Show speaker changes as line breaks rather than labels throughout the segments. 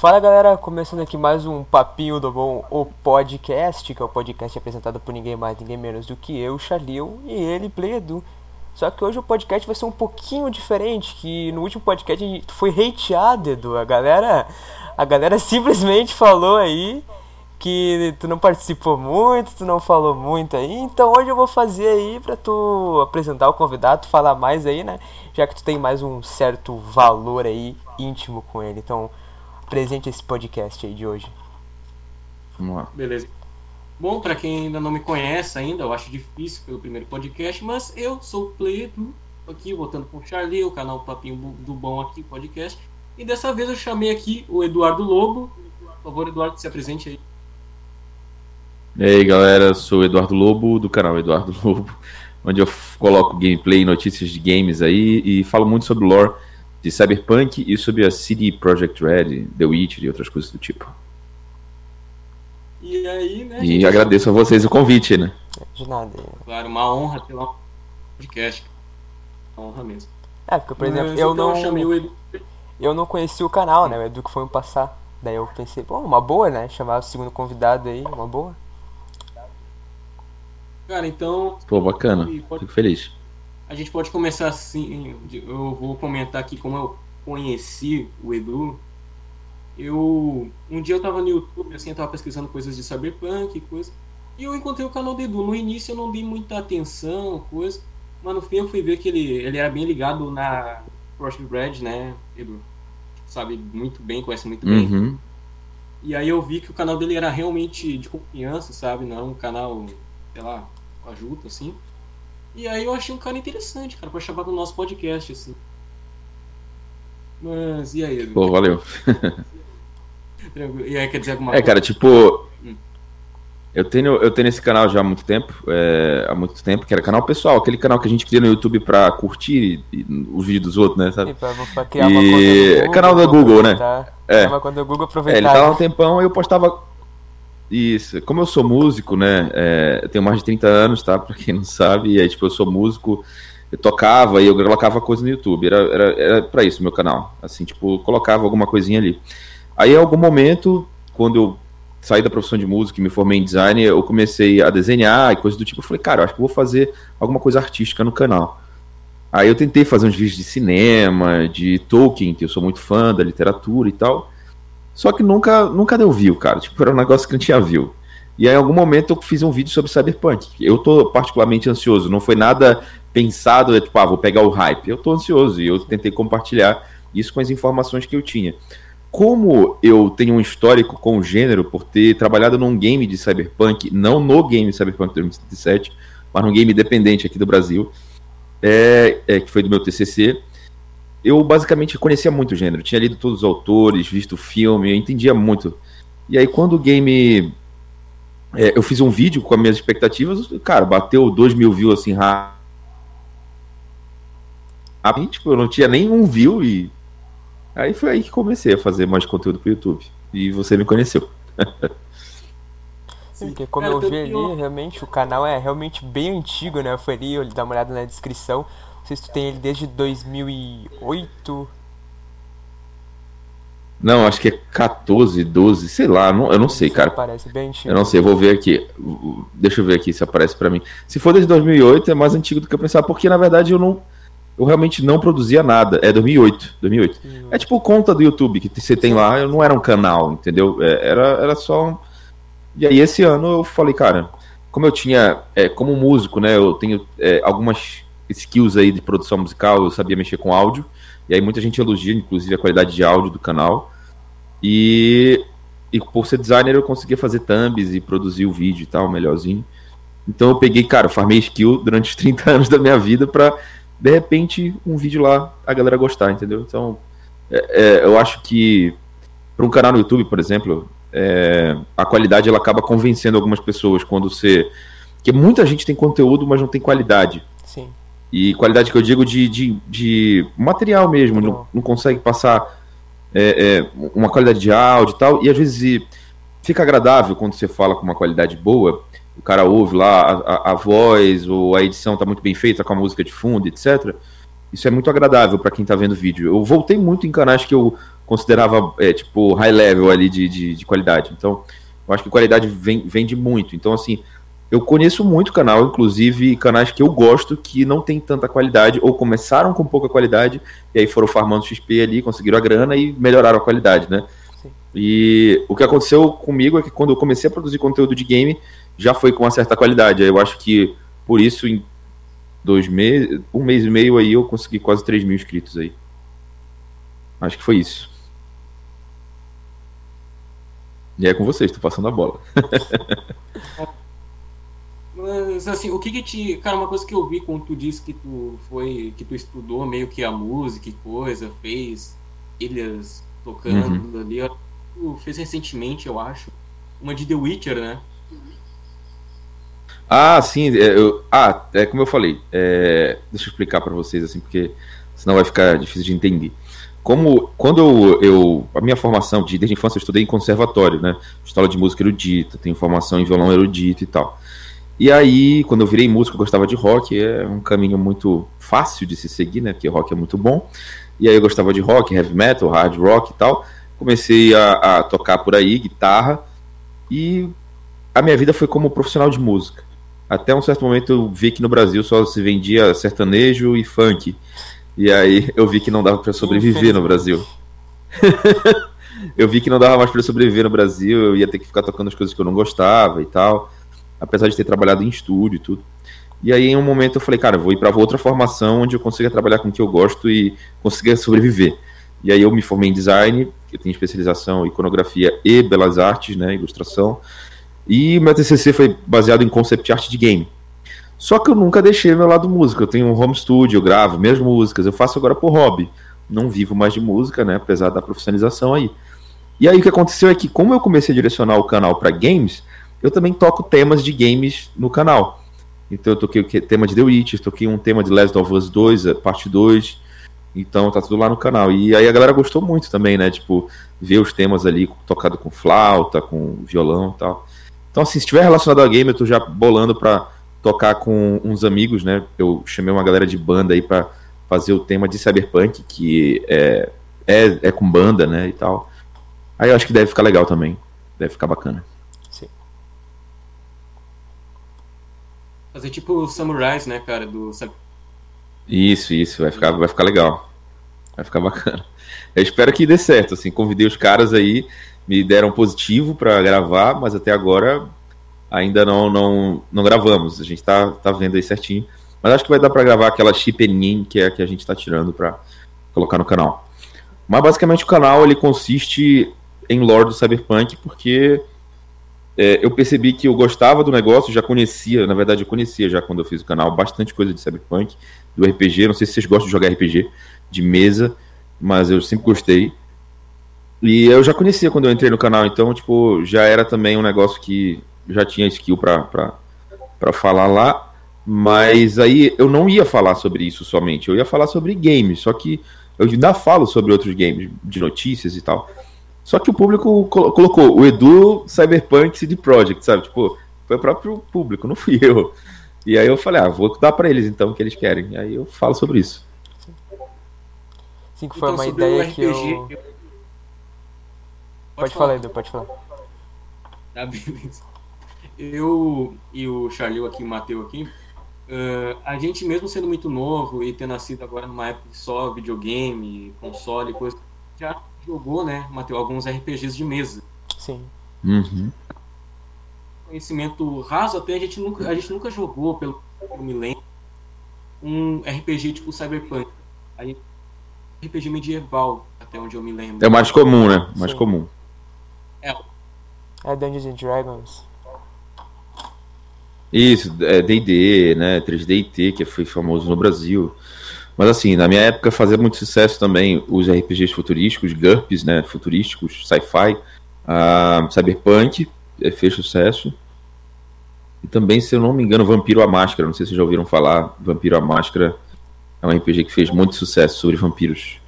Fala galera, começando aqui mais um Papinho do Bom, o podcast, que é o podcast apresentado por ninguém mais, ninguém menos do que eu, Charlil, e ele, Pledo. Só que hoje o podcast vai ser um pouquinho diferente, que no último podcast foi hateado, Edu. A galera, a galera simplesmente falou aí que tu não participou muito, tu não falou muito aí, então hoje eu vou fazer aí pra tu apresentar o convidado, falar mais aí, né? Já que tu tem mais um certo valor aí íntimo com ele. Então, presente esse podcast aí de hoje.
Vamos lá.
Beleza. Bom, para quem ainda não me conhece ainda, eu acho difícil pelo primeiro podcast, mas eu sou o Pleito, aqui voltando com o Charlie, o canal Papinho do Bom aqui, podcast. E dessa vez eu chamei aqui o Eduardo Lobo. Por favor, Eduardo, se apresente aí.
E aí galera, sou o Eduardo Lobo, do canal Eduardo Lobo, onde eu coloco gameplay, notícias de games aí e falo muito sobre lore de Cyberpunk e sobre a CD Projekt Red, The Witcher e outras coisas do tipo.
E aí, né?
E agradeço a vocês o convite, né?
De nada.
Claro, uma honra ter um podcast. Uma honra mesmo.
É, porque, por exemplo,
Mas,
eu
então,
não.
chamei o.
Eu não conheci o canal, né? O Edu que foi me passar. Daí eu pensei, pô, uma boa, né? Chamar o segundo convidado aí, uma boa.
Cara, então.
Pô, bacana.
Pode-
Fico feliz.
A gente pode começar assim. Eu vou comentar aqui como eu conheci o Edu. Eu. Um dia eu tava no YouTube, assim, eu tava pesquisando coisas de cyberpunk e coisa. E eu encontrei o canal do Edu. No início eu não dei muita atenção, coisa. Mas no fim eu fui ver que ele, ele era bem ligado na Project Red, né, Edu? Sabe muito bem, conhece muito bem.
Uhum.
E aí eu vi que o canal dele era realmente de confiança, sabe? Não era um canal, sei lá, ajuda, assim. E aí eu achei um cara interessante, cara, pra chamar do nosso podcast, assim. Mas, e aí?
Pô, valeu.
E aí, quer dizer alguma
É,
coisa?
cara, tipo. Eu tenho, eu tenho esse canal já há muito tempo, é, há muito tempo, que era canal pessoal, aquele canal que a gente cria no YouTube pra curtir e- os vídeos dos outros, né, sabe?
E pra, pra criar uma
E-
conta do Google.
canal do Google, né? É.
Criar uma conta do Google
É,
aproveitar.
ele tá lá um tempão e eu postava. Isso. Como eu sou músico, né? é, eu tenho mais de 30 anos, tá? Pra quem não sabe. E aí, tipo, eu sou músico, eu tocava e eu colocava coisa no YouTube. Era, era, era pra isso meu canal. Assim, tipo, colocava alguma coisinha ali. Aí, em algum momento, quando eu saí da profissão de música e me formei em design, eu comecei a desenhar e coisas do tipo. Eu falei, cara, eu acho que vou fazer alguma coisa artística no canal. Aí eu tentei fazer uns vídeos de cinema, de Tolkien, que eu sou muito fã da literatura e tal. Só que nunca, nunca deu view, cara. Tipo, era um negócio que não tinha view. E aí, em algum momento, eu fiz um vídeo sobre Cyberpunk. Eu tô particularmente ansioso. Não foi nada pensado, é tipo, ah, vou pegar o hype. Eu tô ansioso e eu tentei compartilhar isso com as informações que eu tinha. Como eu tenho um histórico com o gênero, por ter trabalhado num game de Cyberpunk, não no game Cyberpunk 2077, mas num game independente aqui do Brasil, é, é, que foi do meu TCC, eu basicamente conhecia muito o gênero, tinha lido todos os autores, visto o filme, eu entendia muito. E aí quando o game. é, eu fiz um vídeo com as minhas expectativas, cara, bateu 2 mil views assim rápido. Tipo, eu não tinha nenhum view e. Aí foi aí que comecei a fazer mais conteúdo pro YouTube. E você me conheceu.
Sim, porque como eu vi ali, realmente o canal é realmente bem antigo, né? Eu fui ali, eu dar uma olhada na descrição. Não sei se tu tem ele desde 2008.
Não, acho que é 14, 12, sei lá, não- eu não sei, cara.
Parece bem antigo.
Eu não sei, eu vou ver aqui. Deixa eu ver aqui se aparece pra mim. Se for desde 2008, é mais antigo do que eu pensava, porque na verdade eu não. Eu realmente não produzia nada. É 2008. 2008. É tipo conta do YouTube que você tem lá, eu não era um canal, entendeu? É, Era, era só. um- E aí esse ano eu falei, cara, como eu tinha. é, como músico, né? Eu tenho é, algumas skills aí de produção musical, eu sabia mexer com áudio. E aí muita gente elogia, inclusive, a qualidade de áudio do canal. E, e por ser designer eu conseguia fazer thumbs e produzir o vídeo e tal, melhorzinho. Então eu peguei, cara, eu farmei skill durante os 30 anos da minha vida pra, de repente, um vídeo lá a galera gostar, entendeu? Então, é, é, eu acho que para um canal no YouTube, por exemplo, é, a qualidade ela acaba convencendo algumas pessoas quando você. Porque muita gente tem conteúdo, mas não tem qualidade.
Sim.
E qualidade que eu digo de, de, de material mesmo, não, não consegue passar é, é, uma qualidade de áudio e tal, e às vezes fica agradável quando você fala com uma qualidade boa, o cara ouve lá a, a, a voz, ou a edição tá muito bem feita com a música de fundo, etc. Isso é muito agradável para quem tá vendo o vídeo. Eu voltei muito em canais que eu considerava, é, tipo, high level ali de, de, de, qualidade. Então, eu acho que qualidade vem, vem de muito. Então, assim, eu conheço muito canal, inclusive canais que eu gosto que não tem tanta qualidade, ou começaram com pouca qualidade, e aí foram farmando XP ali, conseguiram a grana e melhoraram a qualidade, né? Sim. E o que aconteceu comigo é que quando eu comecei a produzir conteúdo de game, já foi com uma certa qualidade. Eu acho que por isso, em dois meses, um mês e meio aí, eu consegui quase 3 mil inscritos aí. Acho que foi isso. E é com vocês, tô passando a bola.
Mas assim, o que que te. Cara, uma coisa que eu vi quando tu disse que tu foi. que tu estudou meio que a música e coisa, fez ilhas tocando uhum. ali. Tu fez recentemente, eu acho. Uma de The Witcher, né?
Ah, sim. É, eu, ah, é como eu falei. É, deixa eu explicar para vocês, assim, porque senão vai ficar difícil de entender. Como quando eu, eu, a minha formação de desde a infância eu estudei em conservatório, né? Escola de música erudita, tenho formação em violão erudito e tal. E aí, quando eu virei músico, eu gostava de rock, é um caminho muito fácil de se seguir, né? Porque rock é muito bom. E aí eu gostava de rock, heavy metal, hard rock e tal. Comecei a, a tocar por aí, guitarra, e a minha vida foi como profissional de música. Até um certo momento eu vi que no Brasil só se vendia sertanejo e funk. E aí eu vi que não dava para sobreviver no Brasil. eu vi que não dava mais para sobreviver no Brasil, eu ia ter que ficar tocando as coisas que eu não gostava e tal apesar de ter trabalhado em estúdio e tudo. E aí, em um momento, eu falei, cara, vou ir para outra formação onde eu consiga trabalhar com o que eu gosto e consiga sobreviver. E aí, eu me formei em design, eu tenho especialização em iconografia e belas artes, né, ilustração. E meu TCC foi baseado em concept art de game. Só que eu nunca deixei meu lado música. Eu tenho um home studio, eu gravo mesmo músicas. Eu faço agora por hobby. Não vivo mais de música, né, apesar da profissionalização aí. E aí, o que aconteceu é que, como eu comecei a direcionar o canal para games, eu também toco temas de games no canal. Então eu toquei o tema de The Witcher, toquei um tema de Last of Us 2, eh, parte 2. Então tá tudo lá no canal. E aí a galera gostou muito também, né? Tipo, ver os temas ali tocado com flauta, com violão e tal. Então, assim, se estiver relacionado a game, eu tô já bolando pra tocar com uns amigos, né? Eu chamei uma galera de banda aí pra fazer o tema de Cyberpunk, que é, é, é com banda, né? E tal. Aí eu acho que deve ficar legal também. Deve ficar bacana.
Fazer tipo Samurais, né, cara, do
Isso, isso, vai ficar, vai ficar legal. Vai ficar bacana. Eu espero que dê certo, assim, convidei os caras aí, me deram positivo para gravar, mas até agora ainda não não, não gravamos. A gente tá, tá vendo aí certinho. Mas acho que vai dar para gravar aquela chipenin que é a que a gente tá tirando para colocar no canal. Mas basicamente o canal ele consiste em lore do Cyberpunk, porque é, eu percebi que eu gostava do negócio, já conhecia, na verdade eu conhecia já quando eu fiz o canal, bastante coisa de Cyberpunk, do RPG, não sei se vocês gostam de jogar RPG de mesa, mas eu sempre gostei. E eu já conhecia quando eu entrei no canal, então, tipo, já era também um negócio que já tinha skill pra, pra, pra falar lá, mas aí eu não ia falar sobre isso somente, eu ia falar sobre games, só que eu ainda falo sobre outros games, de notícias e tal. Só que o público colocou o Edu Cyberpunk CD Projekt, sabe? Tipo, foi o próprio público, não fui eu. E aí eu falei, ah, vou dar para eles então o que eles querem. E aí eu falo sobre isso.
Sim, que foi então, uma ideia que eu. Pode, pode falar, Edu, pode falar.
Tá, beleza. Eu e o Charlie aqui, o Matheus aqui, uh, a gente mesmo sendo muito novo e ter nascido agora numa época só videogame, console, coisa, já jogou, né, Matheus, alguns RPGs de mesa.
Sim.
Uhum.
Conhecimento raso até a gente nunca, a gente nunca jogou, pelo que eu me lembro, um RPG tipo Cyberpunk. Aí, RPG medieval, até onde eu me lembro.
É o mais comum, né? Mais Sim. comum.
É.
É Dungeons and Dragons.
Isso, é D&D, né? 3D que foi famoso no Brasil. Mas assim, na minha época fazia muito sucesso também os RPGs futurísticos, GURPS, né, futurísticos, sci-fi, uh, Cyberpunk, é, fez sucesso. E também, se eu não me engano, Vampiro a Máscara, não sei se vocês já ouviram falar, Vampiro a Máscara é um RPG que fez muito sucesso sobre vampiros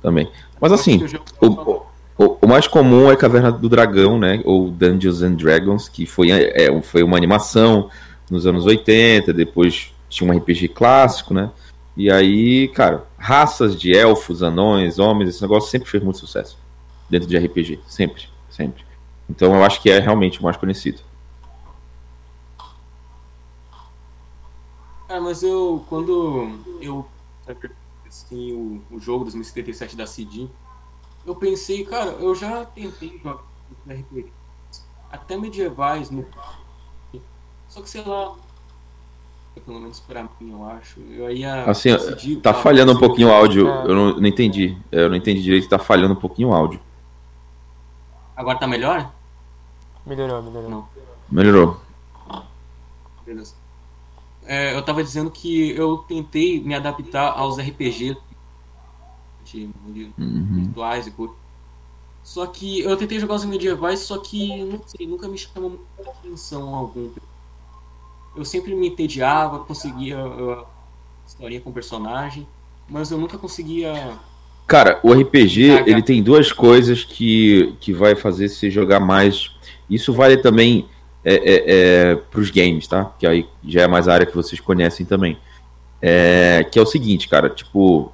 também. Mas assim, o, o, o, mais comum é Caverna do Dragão, né, ou Dungeons and Dragons, que foi, é, foi uma animação nos anos 80, depois tinha um RPG clássico, né, e aí, cara, raças de elfos, anões, homens, esse negócio sempre fez muito sucesso. dentro de RPG, sempre, sempre. Então eu acho que é realmente o mais conhecido.
Ah, mas eu, quando eu assim, o, o jogo 2077 da CD, eu pensei, cara, eu já tentei jogar RPG, até medievais, no... só que sei lá, pelo menos pra mim, eu acho. Eu ia
assim, tá falhando um pouquinho o áudio, eu não, não, entendi. Eu não entendi direito, tá falhando um pouquinho o áudio.
Agora tá melhor?
Melhorou, melhorou. Não.
Melhorou.
Beleza. É, eu tava dizendo que eu tentei me adaptar aos RPG de, de uhum. virtuais e coisa. Só que eu tentei jogar os medievais, só que não sei, nunca me chamou muita atenção algum eu sempre me entediava, conseguia uh, historinha com personagem, mas eu nunca conseguia.
Cara, o RPG ele tem duas coisas que, que vai fazer você jogar mais. Isso vale também é, é, é, para os games, tá? Que aí já é mais a área que vocês conhecem também. É, que é o seguinte, cara, tipo,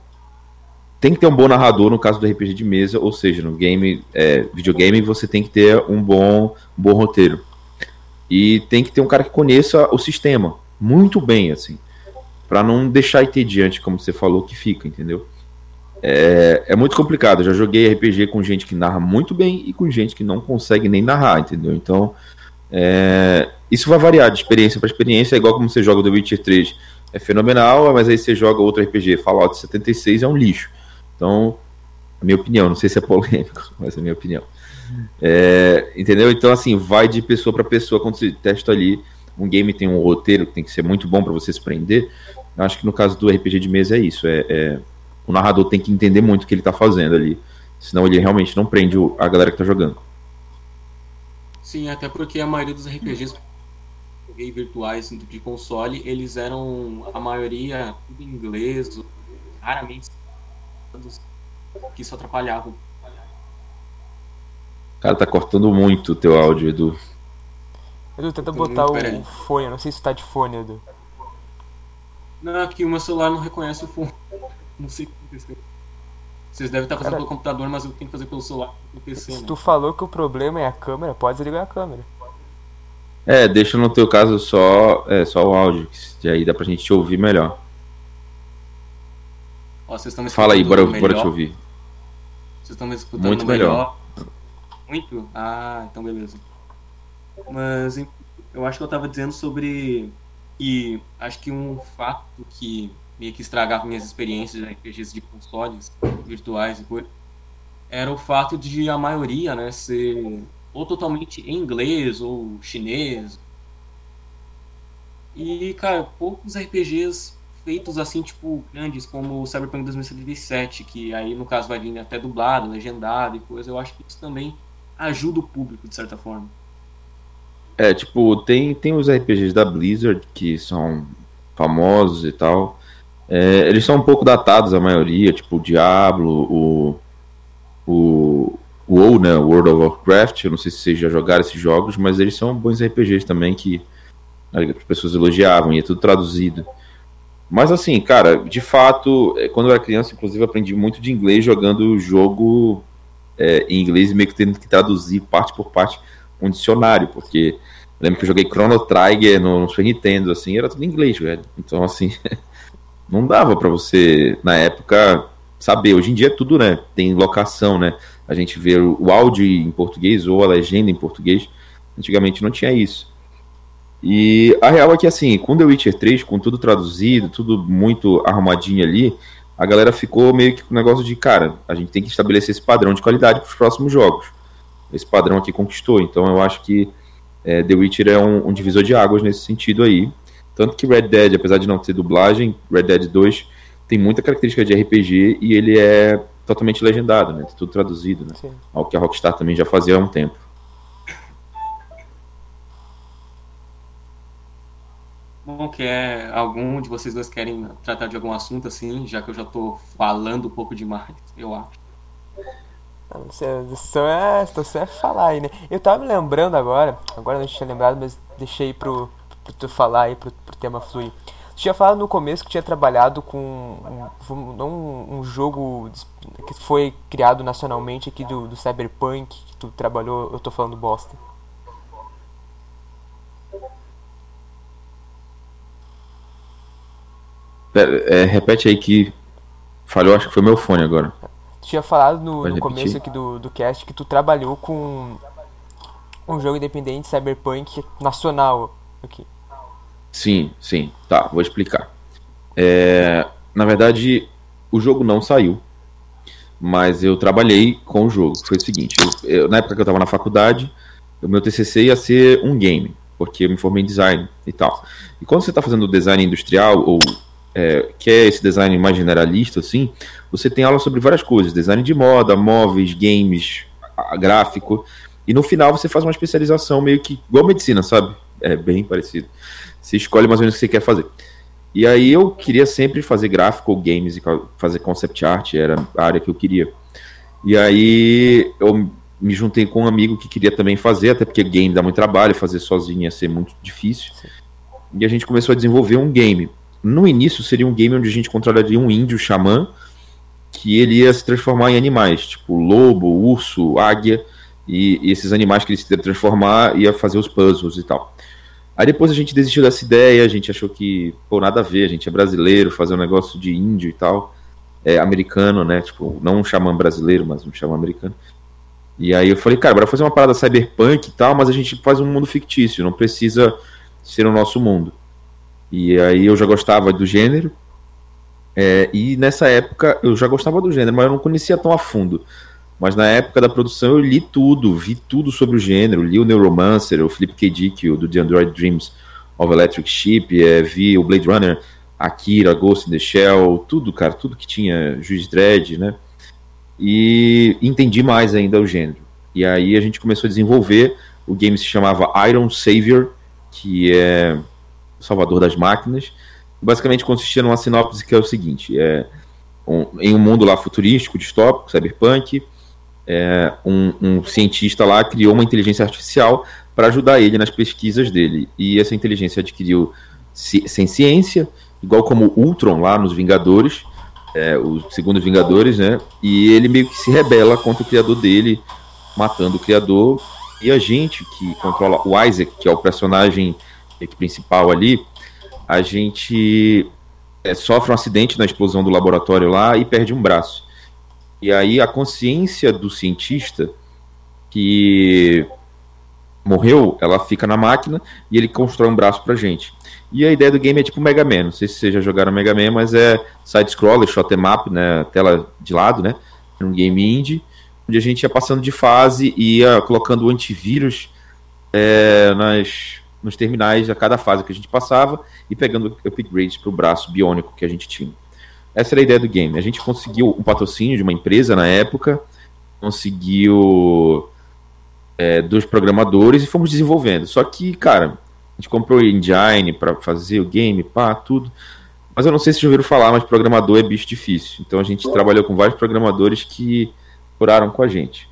tem que ter um bom narrador no caso do RPG de mesa, ou seja, no game, é, videogame, você tem que ter um bom, um bom roteiro. E tem que ter um cara que conheça o sistema muito bem, assim, para não deixar entediante, como você falou, que fica, entendeu? É, é muito complicado. Eu já joguei RPG com gente que narra muito bem e com gente que não consegue nem narrar, entendeu? Então, é, isso vai variar de experiência para experiência, é igual como você joga o The Witcher 3, é fenomenal, mas aí você joga outro RPG, Fallout 76 é um lixo. Então, a minha opinião, não sei se é polêmico, mas é a minha opinião. É, entendeu? Então, assim, vai de pessoa para pessoa quando você testa ali. Um game tem um roteiro que tem que ser muito bom para você se prender. Eu acho que no caso do RPG de mesa é isso. É, é, o narrador tem que entender muito o que ele tá fazendo ali. Senão ele realmente não prende a galera que tá jogando.
Sim, até porque a maioria dos RPGs virtuais de console, eles eram a maioria tudo em inglês, raramente que isso atrapalhava
Cara, tá cortando muito o teu áudio, Edu.
Edu, tenta botar o fone, eu não sei se tá de fone, Edu.
Não, aqui o meu celular não reconhece o fone. Não sei o que aconteceu. Vocês devem estar fazendo Cara, pelo computador, mas eu tenho que fazer pelo celular, pelo PC,
Se
né?
tu falou que o problema é a câmera, pode desligar a câmera.
É, deixa no teu caso só, é, só o áudio, que aí dá pra gente te ouvir melhor.
Ó, vocês estão me
Fala aí, bora, bora te ouvir.
Vocês estão me escutando
Muito melhor. melhor.
Muito? Ah, então beleza. Mas eu acho que eu tava dizendo sobre. E acho que um fato que meio que estragava minhas experiências de RPGs de consoles virtuais e coisa era o fato de a maioria, né, ser ou totalmente em inglês ou chinês. E, cara, poucos RPGs feitos assim, tipo, grandes, como o Cyberpunk 2077, que aí no caso vai vir até dublado, legendado e coisa, eu acho que isso também ajuda o público, de certa forma.
É, tipo, tem, tem os RPGs da Blizzard que são famosos e tal. É, eles são um pouco datados, a maioria, tipo o Diablo, o. O. O WoW, né? World of Warcraft. Eu não sei se vocês já jogaram esses jogos, mas eles são bons RPGs também que as pessoas elogiavam e é tudo traduzido. Mas assim, cara, de fato, é, quando eu era criança, inclusive, aprendi muito de inglês jogando jogo é, em inglês meio que tendo que traduzir parte por parte um dicionário, porque lembro que eu joguei Chrono Trigger no, no Super Nintendo, assim, era tudo em inglês, velho. Então, assim, não dava para você, na época, saber. Hoje em dia é tudo, né? Tem locação, né? A gente vê o áudio em português ou a legenda em português. Antigamente não tinha isso. E a real é que, assim, com The Witcher 3, com tudo traduzido, tudo muito arrumadinho ali, a galera ficou meio que com o negócio de, cara, a gente tem que estabelecer esse padrão de qualidade para os próximos jogos. Esse padrão aqui conquistou. Então eu acho que é, The Witcher é um, um, divisor de águas nesse sentido aí. Tanto que Red Dead, apesar de não ter dublagem, Red Dead 2 tem muita característica de RPG e ele é totalmente legendado, né? Tudo traduzido, né? Sim. Algo que a Rockstar também já fazia há um tempo.
Bom, que é algum de vocês dois querem tratar de algum assunto assim, já que eu já tô falando um pouco demais, eu acho.
Você é, você é falar aí, né? Eu tava me lembrando agora, agora não tinha lembrado, mas deixei pro, pro tu falar aí, pro, pro tema fluir. Você tinha falado no começo que tinha trabalhado com um, um, um jogo que foi criado nacionalmente aqui do, do Cyberpunk, que tu trabalhou, eu tô falando bosta.
É, repete aí que falhou, acho que foi meu fone agora.
Tu tinha falado no, no começo aqui do, do cast que tu trabalhou com um jogo independente cyberpunk nacional aqui.
Sim, sim. Tá, vou explicar. É, na verdade, o jogo não saiu, mas eu trabalhei com o jogo. Foi o seguinte: eu, eu, na época que eu estava na faculdade, o meu TCC ia ser um game, porque eu me formei em design e tal. E quando você está fazendo design industrial ou é, quer esse design mais generalista, assim, você tem aula sobre várias coisas: design de moda, móveis, games, gráfico. E no final você faz uma especialização meio que igual medicina, sabe? É bem parecido. Você escolhe mais ou menos o que você quer fazer. E aí eu queria sempre fazer gráfico, games e fazer concept art, era a área que eu queria. E aí eu me juntei com um amigo que queria também fazer, até porque game dá muito trabalho, fazer sozinho ia ser muito difícil. E a gente começou a desenvolver um game no início seria um game onde a gente controlaria um índio xamã que ele ia se transformar em animais, tipo lobo, urso, águia, e, e esses animais que ele se transformar ia fazer os puzzles e tal. Aí depois a gente desistiu dessa ideia, a gente achou que, pô, nada a ver, a gente é brasileiro, fazer um negócio de índio e tal, é americano, né, tipo, não um xamã brasileiro, mas um xamã americano. E aí eu falei, cara, bora fazer uma parada cyberpunk e tal, mas a gente faz um mundo fictício, não precisa ser o nosso mundo. E aí eu já gostava do gênero. É, e nessa época eu já gostava do gênero, mas eu não conhecia tão a fundo. Mas na época da produção eu li tudo, vi tudo sobre o gênero, li o Neuromancer, o Flip K. Dick, o do The Android Dreams of Electric Sheep, é, vi o Blade Runner, Akira, Ghost in the Shell, tudo, cara, tudo que tinha Juiz Dredd, né? E entendi mais ainda o gênero. E aí a gente começou a desenvolver, o game se chamava Iron Savior, que é Salvador das Máquinas. Basicamente consistia numa sinopse que é o seguinte: é, um, em um mundo lá futurístico, distópico, cyberpunk, é, um, um, cientista lá criou uma inteligência artificial para ajudar ele nas pesquisas dele. E essa inteligência adquiriu sem ciência, igual como Ultron lá nos Vingadores, é, os segundos Vingadores, né? E ele meio que se rebela contra o criador dele, matando o criador. E a gente que controla o Isaac, que é o personagem principal ali, a gente é, sofre um acidente na explosão do laboratório lá e perde um braço. E aí a consciência do cientista que morreu, ela fica na máquina e ele constrói um braço pra gente. E a ideia do game é tipo Mega Man, não sei se vocês já jogaram Mega Man, mas é side-scroller, shot em up, né, tela de lado, né, um game indie, onde a gente ia passando de fase e ia colocando antivírus é, nas nos terminais a cada fase que a gente passava e pegando upgrades para o braço biônico que a gente tinha. Essa era a ideia do game. A gente conseguiu um patrocínio de uma empresa na época, conseguiu é, dois programadores e fomos desenvolvendo. Só que, cara, a gente comprou engine para fazer o game, pá, tudo. Mas eu não sei se já ouviram falar, mas programador é bicho difícil. Então a gente trabalhou com vários programadores que curaram com a gente.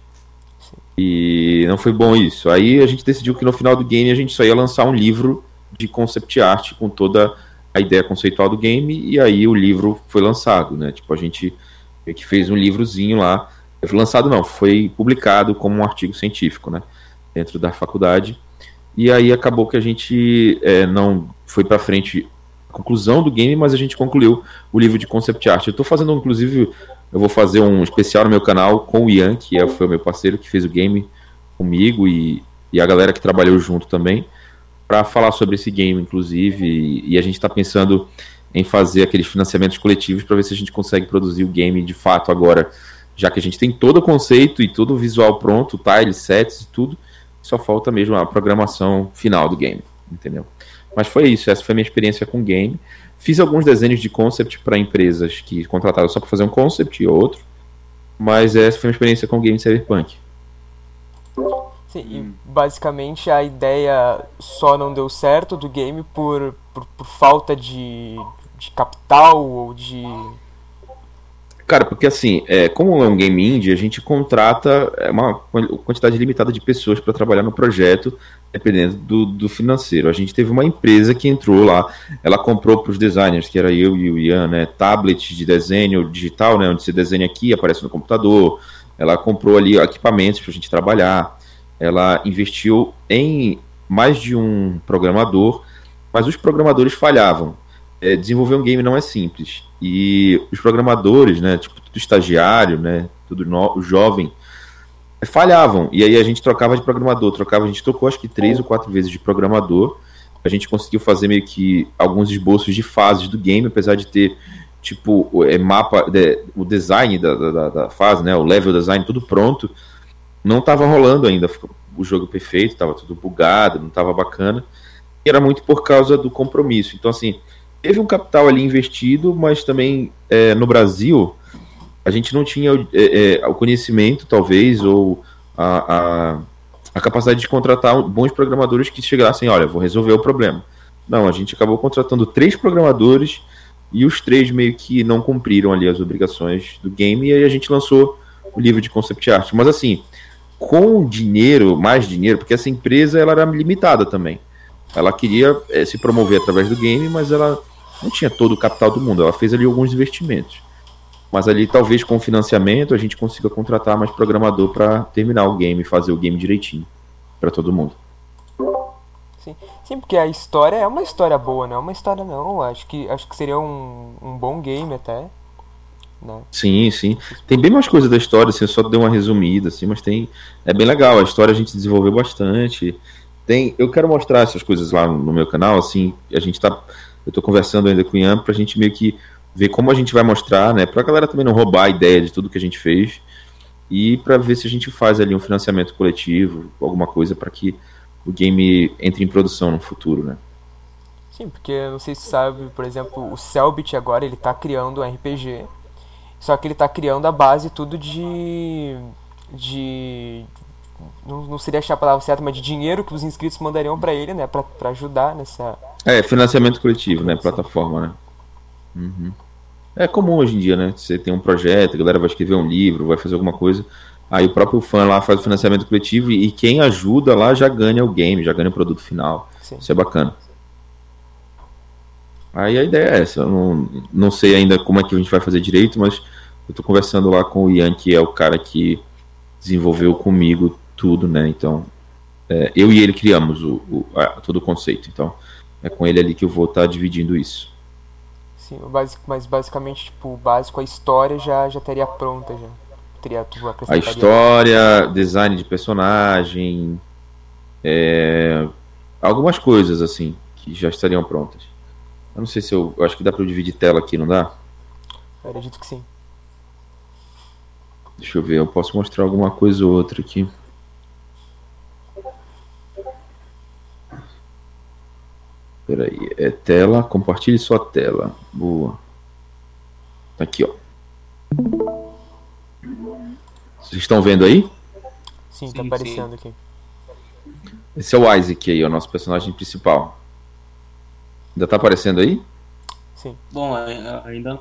E não foi bom isso. Aí a gente decidiu que no final do game a gente só ia lançar um livro de concept art com toda a ideia conceitual do game e aí o livro foi lançado, né? Tipo, a gente que fez um livrozinho lá. Lançado não, foi publicado como um artigo científico, né? Dentro da faculdade. E aí acabou que a gente é, não foi para frente a conclusão do game, mas a gente concluiu o livro de concept art. Eu estou fazendo inclusive eu vou fazer um especial no meu canal com o Ian, que é, foi o meu parceiro que fez o game comigo e, e a galera que trabalhou junto também, para falar sobre esse game, inclusive. E, e a gente está pensando em fazer aqueles financiamentos coletivos para ver se a gente consegue produzir o game de fato agora, já que a gente tem todo o conceito e todo o visual pronto, tiles, sets e tudo, só falta mesmo a programação final do game, entendeu? Mas foi isso, essa foi a minha experiência com o game. Fiz alguns desenhos de concept para empresas que contrataram só para fazer um concept e outro. Mas essa foi uma experiência com o game Cyberpunk.
Sim, e basicamente a ideia só não deu certo do game por, por, por falta de, de capital ou de.
Cara, porque assim, é, como é um game indie, a gente contrata é, uma quantidade limitada de pessoas para trabalhar no projeto, dependendo do, do, financeiro. A gente teve uma empresa que entrou lá, ela comprou para os designers, que era eu e o Ian, né, tablets de desenho digital, né, onde você desenha aqui, aparece no computador. Ela comprou ali equipamentos para a gente trabalhar. Ela investiu em mais de um programador, mas os programadores falhavam. É, desenvolver um game não é simples. E os programadores, né, tipo, tudo estagiário, né, tudo no, jovem, falhavam. E aí a gente trocava de programador, trocava, a gente trocou acho que três ou quatro vezes de programador. A gente conseguiu fazer meio que alguns esboços de fases do game, apesar de ter tipo é, mapa, de, o design da, da, da, fase, né, o level design tudo pronto. Não estava rolando ainda o jogo perfeito, estava tudo bugado, não estava bacana. E era muito por causa do compromisso. Então assim, teve um capital ali investido, mas também é, no Brasil a gente não tinha é, é, o conhecimento, talvez, ou a, a, a, capacidade de contratar bons programadores que chegassem, olha, vou resolver o problema. Não, a gente acabou contratando três programadores e os três meio que não cumpriram ali as obrigações do game e aí a gente lançou o livro de concept art. Mas assim, com dinheiro, mais dinheiro, porque essa empresa ela era limitada também. Ela queria é, se promover através do game, mas ela não tinha todo o capital do mundo. Ela fez ali alguns investimentos. Mas ali, talvez com financiamento, a gente consiga contratar mais programador para terminar o game, fazer o game direitinho para todo mundo.
Sim. Sim, porque a história é uma história boa, não é uma história não. Acho que, acho que seria um, um bom game até. Né?
Sim, sim. Tem bem mais coisa da história, assim, eu só dei uma resumida, assim, mas tem. É bem legal, a história a gente desenvolveu bastante. Tem, eu quero mostrar essas coisas lá no meu canal, assim, a gente tá. Eu tô conversando ainda com o Ian pra gente meio que ver como a gente vai mostrar, né? Pra galera também não roubar a ideia de tudo que a gente fez. E para ver se a gente faz ali um financiamento coletivo, alguma coisa para que o game entre em produção no futuro, né?
Sim, porque não sei se sabe, por exemplo, o Cellbit agora ele tá criando um RPG, só que ele tá criando a base tudo de de não, não seria achar a palavra certa, mas de dinheiro que os inscritos mandariam para ele, né, para ajudar nessa
É, financiamento coletivo, né, plataforma, né? Uhum. É comum hoje em dia, né? Você tem um projeto, a galera vai escrever um livro, vai fazer alguma coisa. Aí o próprio fã lá faz o financiamento coletivo e quem ajuda lá já ganha o game, já ganha o produto final. Sim. Isso é bacana. Aí a ideia é essa. Eu não, não sei ainda como é que a gente vai fazer direito, mas eu tô conversando lá com o Ian, que é o cara que desenvolveu comigo tudo, né? Então, é, eu e ele criamos o, o a, todo o conceito. Então, é com ele ali que eu vou estar tá dividindo isso.
Sim, mas basicamente, tipo, o básico, a história já, já teria pronta já. Teria,
tipo, a história, design de personagem, é, algumas coisas assim, que já estariam prontas. Eu não sei se eu, eu acho que dá para eu dividir tela aqui, não dá?
Eu acredito que sim.
Deixa eu ver, eu posso mostrar alguma coisa ou outra aqui. Peraí, é tela, compartilhe sua tela. Boa. Tá aqui, ó. Vocês estão vendo aí?
Sim, tá sim, aparecendo sim. aqui.
Esse é o Isaac aí, o nosso personagem principal. Ainda tá aparecendo aí?
Sim.
Bom, ainda.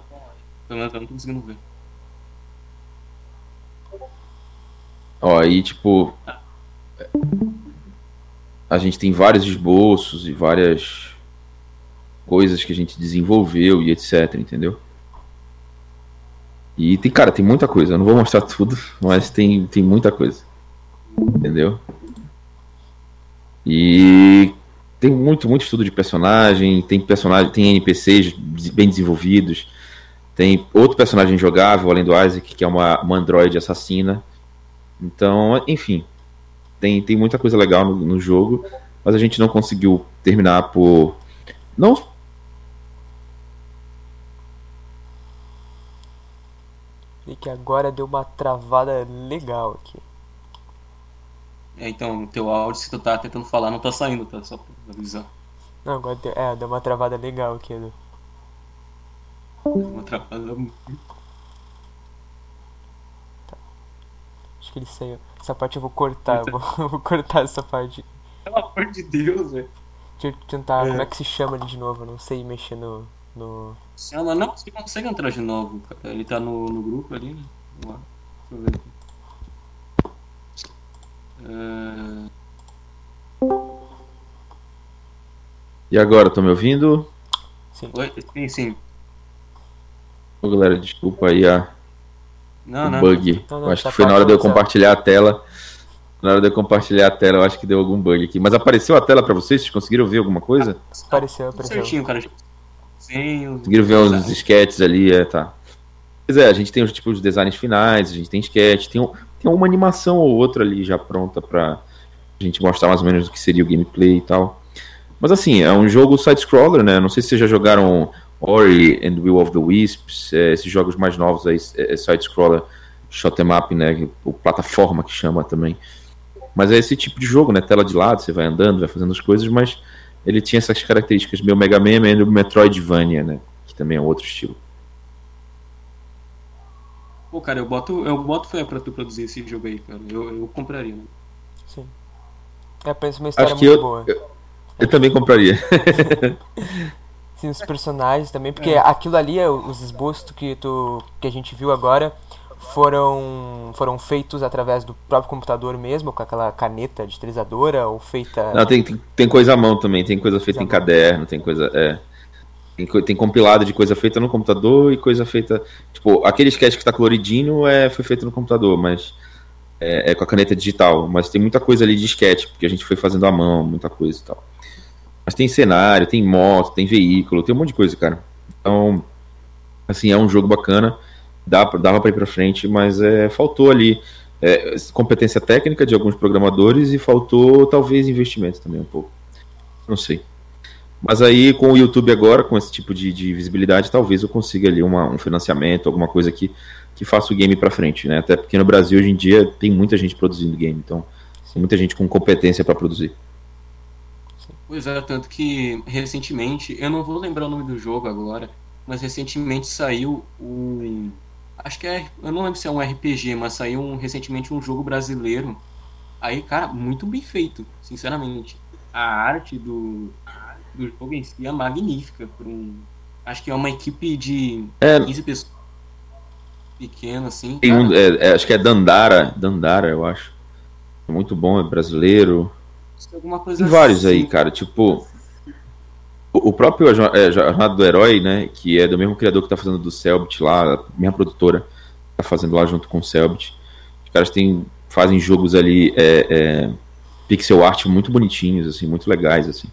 Pelo menos eu não tô conseguindo ver.
Ó, aí tipo. A gente tem vários esboços e várias coisas que a gente desenvolveu e etc, entendeu? E tem, cara, tem muita coisa. Eu não vou mostrar tudo, mas tem, tem muita coisa. Entendeu? E tem muito, muito estudo de personagem, tem personagem, tem NPCs bem desenvolvidos, tem outro personagem jogável além do Isaac, que é uma, uma androide assassina. Então, enfim, tem, tem muita coisa legal no, no jogo, mas a gente não conseguiu terminar por não
E que agora deu uma travada legal aqui.
É, então, o teu áudio, se tu tá tentando falar, não tá saindo, tá? Só pra avisar.
Não, agora deu, é, deu uma travada legal aqui.
Deu uma travada.
Tá. Acho que ele saiu. Essa parte eu vou cortar, eu vou, vou cortar essa parte.
Pelo amor de Deus, velho.
Deixa eu tentar. É. Como é que se chama ele de novo? Eu não sei mexer no. No...
Chama, não, você consegue entrar de novo, cara. Ele tá no, no grupo ali, né? Vamos lá. Deixa eu ver aqui. É,
E agora, estão me ouvindo?
Sim.
Oi? Sim, sim.
Ô, galera, desculpa aí a,
Não,
o
não.
bug.
Não,
acho que foi na hora de eu compartilhar a tela. Na hora de eu compartilhar a tela, eu acho que deu algum bug aqui. Mas apareceu a tela pra vocês? Vocês conseguiram ver alguma coisa?
Apareceu, apareceu.
certinho, cara. Sim,
Conseguiram ver uns sketches ali, é, tá. Pois é, a gente tem os tipos de designs finais, a gente tem sketch, tem, um- tem uma animação ou outra ali já pronta pra gente mostrar mais ou menos o que seria o gameplay e tal. Mas assim, é um jogo side-scroller, né? Não sei se vocês já jogaram Ori and Will of the Wisps, é, esses jogos mais novos aí, é, é side-scroller, shot 'em up, né? O plataforma que chama também. Mas é esse tipo de jogo, né? Tela de lado, você vai andando, vai fazendo as coisas, mas ele tinha essas características meio Mega Man e meio Metroidvania, né? Que também é um outro estilo.
Pô, cara, eu boto, eu boto fé pra tu produzir esse jogo aí, cara. Eu, eu compraria, né?
Sim. É, parece uma história
Acho que
muito
eu,
boa.
eu, eu também compraria.
Sim, os personagens também, porque aquilo ali, é os esboços que, tu, que a gente viu agora, foram, foram feitos através do próprio computador mesmo, com aquela caneta digitalizadora, ou feita.
Não, tem, tem, tem coisa à mão também, tem coisa feita em
à mão.
caderno, tem coisa. É, tem, tem compilado de coisa feita no computador e coisa feita. Tipo, aquele sketch que tá coloridinho é, foi feito no computador, mas. É, é com a caneta digital. Mas tem muita coisa ali de sketch, porque a gente foi fazendo à mão, muita coisa e tal. Mas tem cenário, tem moto, tem veículo, tem um monte de coisa, cara. Então, assim, é um jogo bacana. Dá, dava pra ir pra frente, mas é, faltou ali é, competência técnica de alguns programadores e faltou talvez investimento também um pouco. Não sei. Mas aí com o YouTube agora, com esse tipo de, de visibilidade, talvez eu consiga ali uma- um financiamento, alguma coisa que, que faça o game pra frente, né? Até porque no Brasil hoje em dia tem muita gente produzindo game, então tem muita gente com competência pra produzir.
Pois é, tanto que recentemente, eu não vou lembrar o nome do jogo agora, mas recentemente saiu um. Acho que é. Eu não lembro se é um RPG, mas saiu um- recentemente um jogo brasileiro. Aí, cara, muito bem feito, sinceramente. A arte do, do jogo em si é magnífica. Por um, acho que é uma equipe de
É,
15 pessoas pequena, assim.
tem um, é, é, acho que é Dandara, Dandara, eu acho. É muito bom, é brasileiro. Tem vários aí,
assim.
cara. Tipo, o próprio é, Jornada do Herói, né? Que é do mesmo criador que tá fazendo do Selbit lá, a mesma produtora, tá fazendo lá junto com o Selbit. Os caras têm, fazem jogos ali, é, é, pixel art muito bonitinhos, assim, muito legais, assim.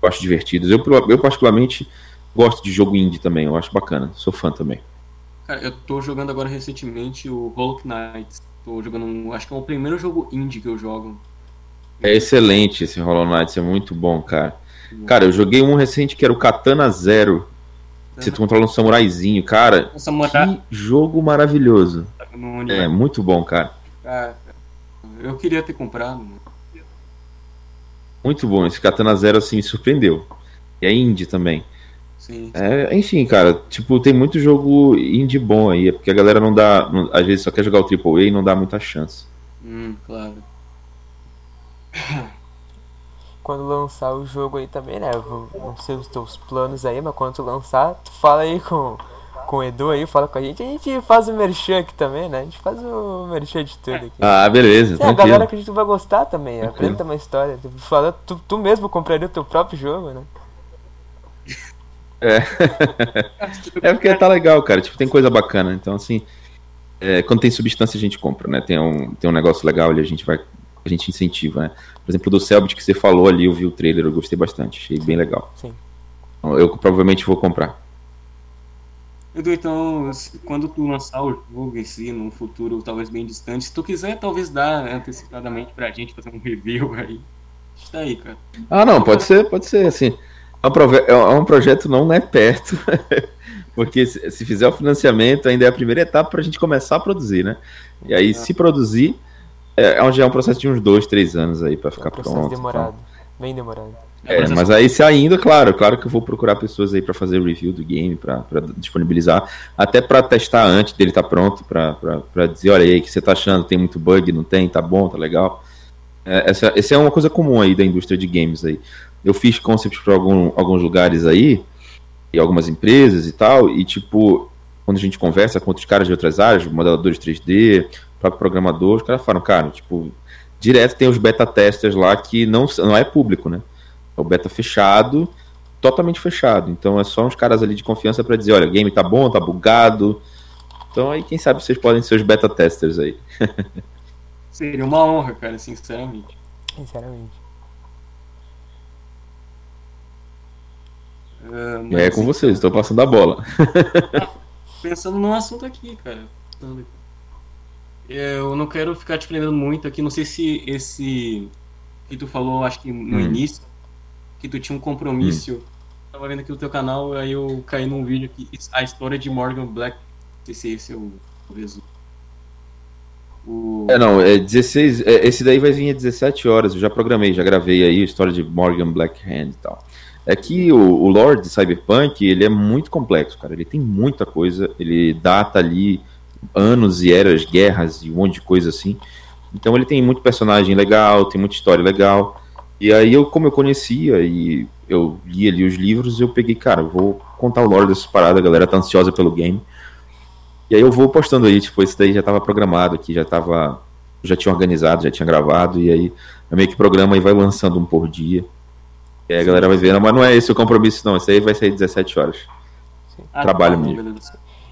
Eu acho divertidos. Eu, eu, particularmente, gosto de jogo indie também, eu acho bacana. Sou fã também.
Cara, eu tô jogando agora recentemente o Hollow Knight. Tô jogando um. Acho que é o primeiro jogo indie que eu jogo.
É excelente esse Hollow Knight, é muito bom, cara. Cara, eu joguei um recente que era o Katana Zero. Você controla um samuraizinho, cara.
O Samurai
Que jogo maravilhoso. É, muito bom, cara.
Cara, eu queria ter comprado.
Muito bom. Esse Katana Zero, assim, me surpreendeu. E é indie também.
Sim.
É, enfim, cara, tipo, tem muito jogo indie bom aí. É porque a galera não dá. não- às vezes só quer jogar o AAA e não dá muita chance.
Hum, claro.
Quando lançar o jogo aí também, né? Eu não sei os teus planos aí, mas quando tu lançar, tu fala aí com, com o Edu aí, fala com a gente. A gente faz o merchan aqui também, né? A gente faz o merchan de tudo aqui.
Ah, beleza.
Sim, a galera acredita que vai gostar também.
Tranquilo.
Apresenta uma história. Tu, fala, tu, tu mesmo compraria o teu próprio jogo, né?
É porque tá legal, cara. Tipo, tem coisa bacana. Então, assim, é, quando tem substância a gente compra, né? Tem um, tem um negócio legal ali, a gente vai. A gente incentiva, né? Por exemplo, do Selbit que você falou ali, eu vi o trailer, eu gostei bastante, achei bem legal.
Sim.
Então, Eu provavelmente vou comprar.
Edu, então, quando tu lançar o jogo em si, num futuro talvez bem distante, se tu quiser talvez dar antecipadamente pra gente fazer um review aí. Está aí, cara.
Ah, não, pode ser, pode ser, assim. É um, é um projeto não é perto, porque se, se fizer o financiamento, ainda é a primeira etapa para a gente começar a produzir, né? E aí, se produzir, é, é um- já é um processo de uns dois, três anos aí para
É
ficar
um processo
pronto.
demorado. Bem demorado.
então. É, mas aí se ainda, claro, claro que eu vou procurar pessoas aí para fazer review do game, para disponibilizar, até para testar antes dele estar pronto, para dizer, olha aí, o que você tá achando? Tem muito bug? Não tem? Tá bom? Tá legal? É, essa, essa é uma coisa comum aí da indústria de games aí. Eu fiz concepts para algum, alguns lugares aí e algumas empresas e tal, e tipo, quando a gente conversa com outros caras de outras áreas, modeladores 3D, próprio programador, os caras falam, cara, tipo, direto tem os beta testers lá que não, não é público, né? É o beta fechado, totalmente fechado. Então é só uns caras ali de confiança para dizer, olha, o game tá bom, tá bugado. Então aí quem sabe vocês podem ser os beta testers aí.
Seria uma honra, cara, sinceramente.
Sinceramente.
Uh, é com vocês, estou passando a bola.
Pensando num assunto aqui, cara. Eu não quero ficar te prendendo muito aqui. Não sei se esse que tu falou, acho que no hum. início, que tu tinha um compromisso. Hum. Tava vendo aqui no teu canal, aí eu caí num vídeo aqui, a história de Morgan Black. Não sei se esse é o, o resumo.
O... É, não, é 16. É, esse daí vai vir a 17 horas. Eu já programei, já gravei aí a história de Morgan Blackhand e tal é que o, o lore de Cyberpunk ele é muito complexo, cara. Ele tem muita coisa, ele data ali anos e eras, guerras e um monte de coisa assim. Então ele tem muito personagem legal, tem muita história legal. E aí eu, como eu conhecia e eu li ali os livros, eu peguei, cara, vou contar o lore dessas paradas, a galera tá ansiosa pelo game. E aí eu vou postando aí, tipo, esse daí já tava programado aqui, já tava. Já tinha organizado, já tinha gravado, e aí eu meio que programa e vai lançando um por dia. E aí a galera vai ver, mas não é esse o compromisso, não. Isso aí vai sair 17 horas. Ah, Trabalho tá, mesmo.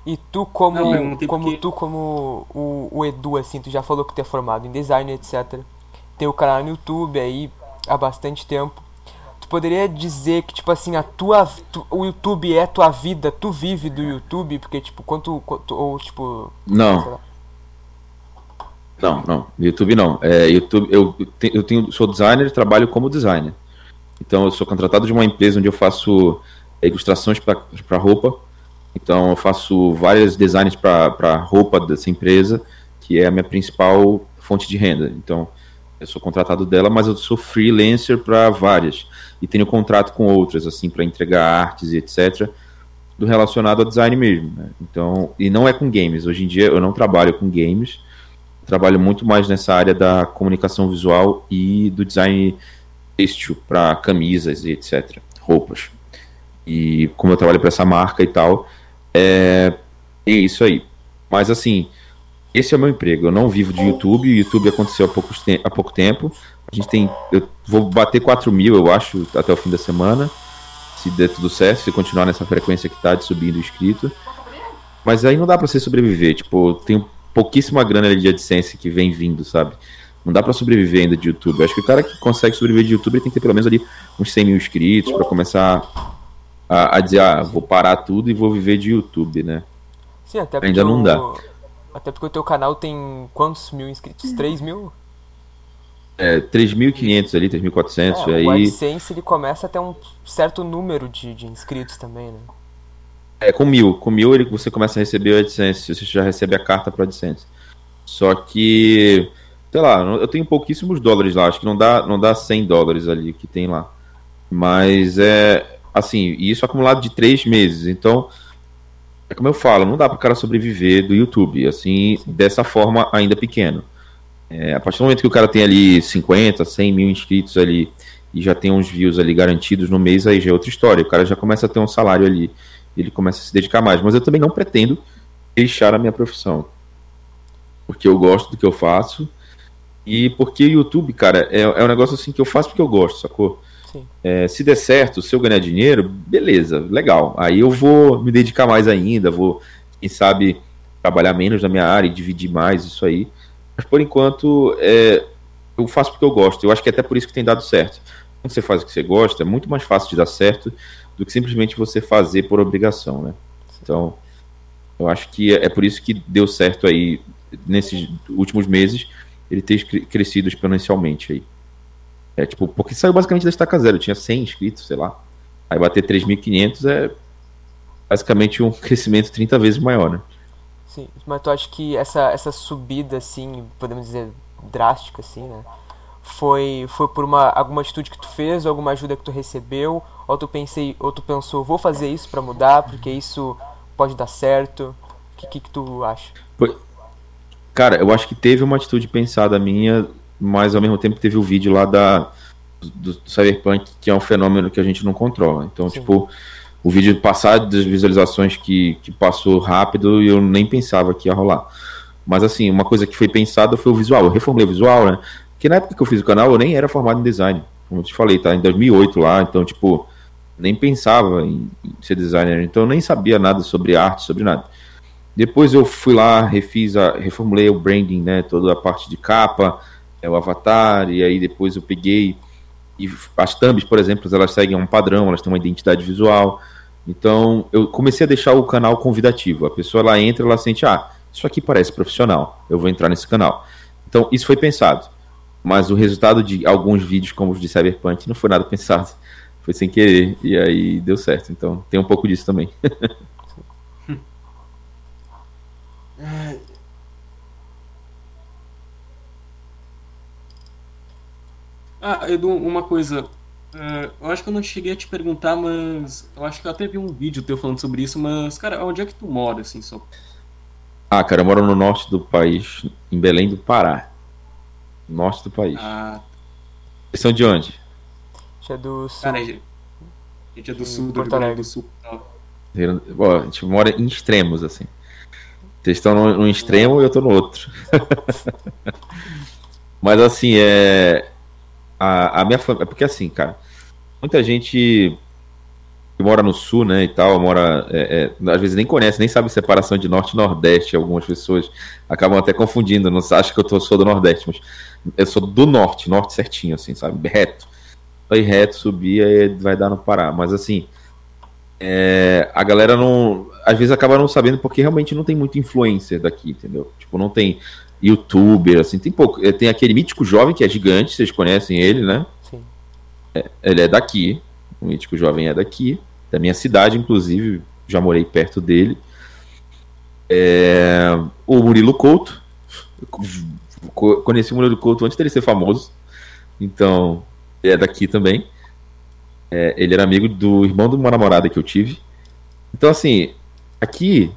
E tu como, não, como porque... tu como o, o, Edu, assim, tu já falou que tu é formado em design, etc. Tem o canal no YouTube aí há bastante tempo. Tu poderia dizer que, tipo assim, a tua, tu, o YouTube é tua vida, tu vive do YouTube? Porque, tipo, quanto, quanto ou, tipo...
Não. Não, não. YouTube não. É, YouTube, eu, eu tenho, sou designer e trabalho como designer. Então, eu sou contratado de uma empresa onde eu faço é, ilustrações para roupa. Então, eu faço vários designs para roupa dessa empresa, que é a minha principal fonte de renda. Então, eu sou contratado dela, mas eu sou freelancer para várias. E tenho contrato com outras, assim, para entregar artes e etc. Do relacionado a design mesmo. Né? Então, e não é com games. Hoje em dia eu não trabalho com games. trabalho muito mais nessa área da comunicação visual e do design têxtil para camisas e etc, roupas. E como eu trabalho para essa marca e tal, é, é isso aí. Mas assim, esse é o meu emprego. Eu não vivo de YouTube. O YouTube aconteceu há pouco, há pouco tempo. A gente tem. Eu vou bater 4 mil, eu acho, até o fim da semana. Se der tudo certo, se continuar nessa frequência que tá de subindo inscrito. Mas aí não dá para você sobreviver. Tipo, tem pouquíssima grana de AdSense que vem vindo, sabe? Não dá para sobreviver ainda de YouTube. Acho que o cara que consegue sobreviver de YouTube tem que ter pelo menos ali uns 100 mil inscritos para começar a, a, dizer, ah, vou parar tudo e vou viver de YouTube, né?
Sim, até porque ainda não dá. Até porque o teu canal tem quantos mil inscritos? 3 mil?
É, 3.500 ali, 3.400. É, aí... O
AdSense ele começa a ter um certo número de, de inscritos também, né?
É, com mil. Com mil ele, você começa a receber o AdSense, você já recebe a carta para AdSense. Só que sei lá, eu tenho pouquíssimos dólares lá, acho que não dá, não dá 100 dólares ali que tem lá. Mas é, assim, isso acumulado de três meses, então, é como eu falo, não dá para o cara sobreviver do YouTube, assim, dessa forma ainda pequeno. É, a partir do momento que o cara tem ali 50, 100 mil inscritos ali e já tem uns views ali garantidos no mês, aí já é outra história. O cara já começa a ter um salário ali, ele começa a se dedicar mais. Mas eu também não pretendo deixar a minha profissão, porque eu gosto do que eu faço e porque o YouTube, cara, é, é um negócio assim que eu faço porque eu gosto, sacou? É, se der certo, se eu ganhar dinheiro, beleza, legal. Aí eu vou me dedicar mais ainda, vou, quem sabe, trabalhar menos na minha área e dividir mais isso aí. Mas por enquanto, é, eu faço porque eu gosto. Eu acho que é até por isso que tem dado certo. Quando você faz o que você gosta, é muito mais fácil de dar certo do que simplesmente você fazer por obrigação, né? Então, eu acho que é, é por isso que deu certo aí nesses últimos meses ele ter crescido exponencialmente aí. É tipo, porque saiu basicamente da estaca zero, tinha 100 inscritos, sei lá. Aí bater 3.500 é basicamente um crescimento 30 vezes maior, né?
Sim, mas tu acha que essa, essa subida, assim, podemos dizer, drástica, assim, né? Foi, foi por uma, alguma atitude que tu fez, alguma ajuda que tu recebeu, ou tu, pensei, ou tu pensou, vou fazer isso para mudar, porque isso pode dar certo? O que, que, que tu acha?
Cara, eu acho que teve uma atitude pensada minha, mas ao mesmo tempo teve o vídeo lá da do, do Cyberpunk, que é um fenômeno que a gente não controla. Então, Sim. tipo, o vídeo passar das visualizações que, que passou rápido e eu nem pensava que ia rolar. Mas assim, uma coisa que foi pensada foi o visual. Eu reformulei o visual, né? Porque na época que eu fiz o canal, eu nem era formado em design. Como eu te falei, tá? Em 2008 lá, então, tipo, nem pensava em ser designer. Então, eu nem sabia nada sobre arte, sobre nada. Depois eu fui lá, refiz, a, reformulei o branding, né? Toda a parte de capa, é, o avatar, e aí depois eu peguei. E as thumbs, por exemplo, elas seguem um padrão, elas têm uma identidade visual. Então, eu comecei a deixar o canal convidativo. A pessoa ela entra, ela sente, ah, isso aqui parece profissional, eu vou entrar nesse canal. Então, isso foi pensado. Mas o resultado de alguns vídeos, como os de Cyberpunk, não foi nada pensado. Foi sem querer. E aí deu certo. Então, tem um pouco disso também.
ah, Edu, uma coisa. Uh, eu acho que eu não cheguei a te perguntar, mas eu acho que eu até vi um vídeo teu falando sobre isso, mas, cara, onde é que tu mora, assim, só?
Ah, cara, eu moro no norte do país, em Belém do Pará. Norte do país.
Ah.
Vocês são de onde?
A gente é do sul.
Cara, a gente é do sul, do Rio Grande do Sul.
Bom, a gente mora em extremos, assim. Vocês estão num, num extremo e eu tô no outro. Mas assim, é. A, a minha família. É porque assim, cara, muita gente que mora no sul, né, e tal, mora. é, é, às vezes nem conhece, nem sabe separação de norte e nordeste. Algumas pessoas acabam até confundindo, não acham que eu tô, sou do nordeste, mas eu sou do norte, norte certinho, assim, sabe? Reto. Vai reto, subir, aí vai dar no Pará. Mas assim, é, a galera não. Às vezes acaba não sabendo porque realmente não tem muita influência daqui, entendeu? Tipo, não tem youtuber, assim, tem pouco. É, Tem aquele mítico jovem que é gigante, vocês conhecem ele, né?
Sim.
Ele é daqui. O mítico jovem é daqui. Da minha cidade, inclusive. Já morei perto dele. É, o Murilo Couto. Co- Conheci o Murilo Couto antes dele ser famoso. Então, ele é daqui também. É, ele era amigo do irmão de uma namorada que eu tive. Então, assim, aqui é,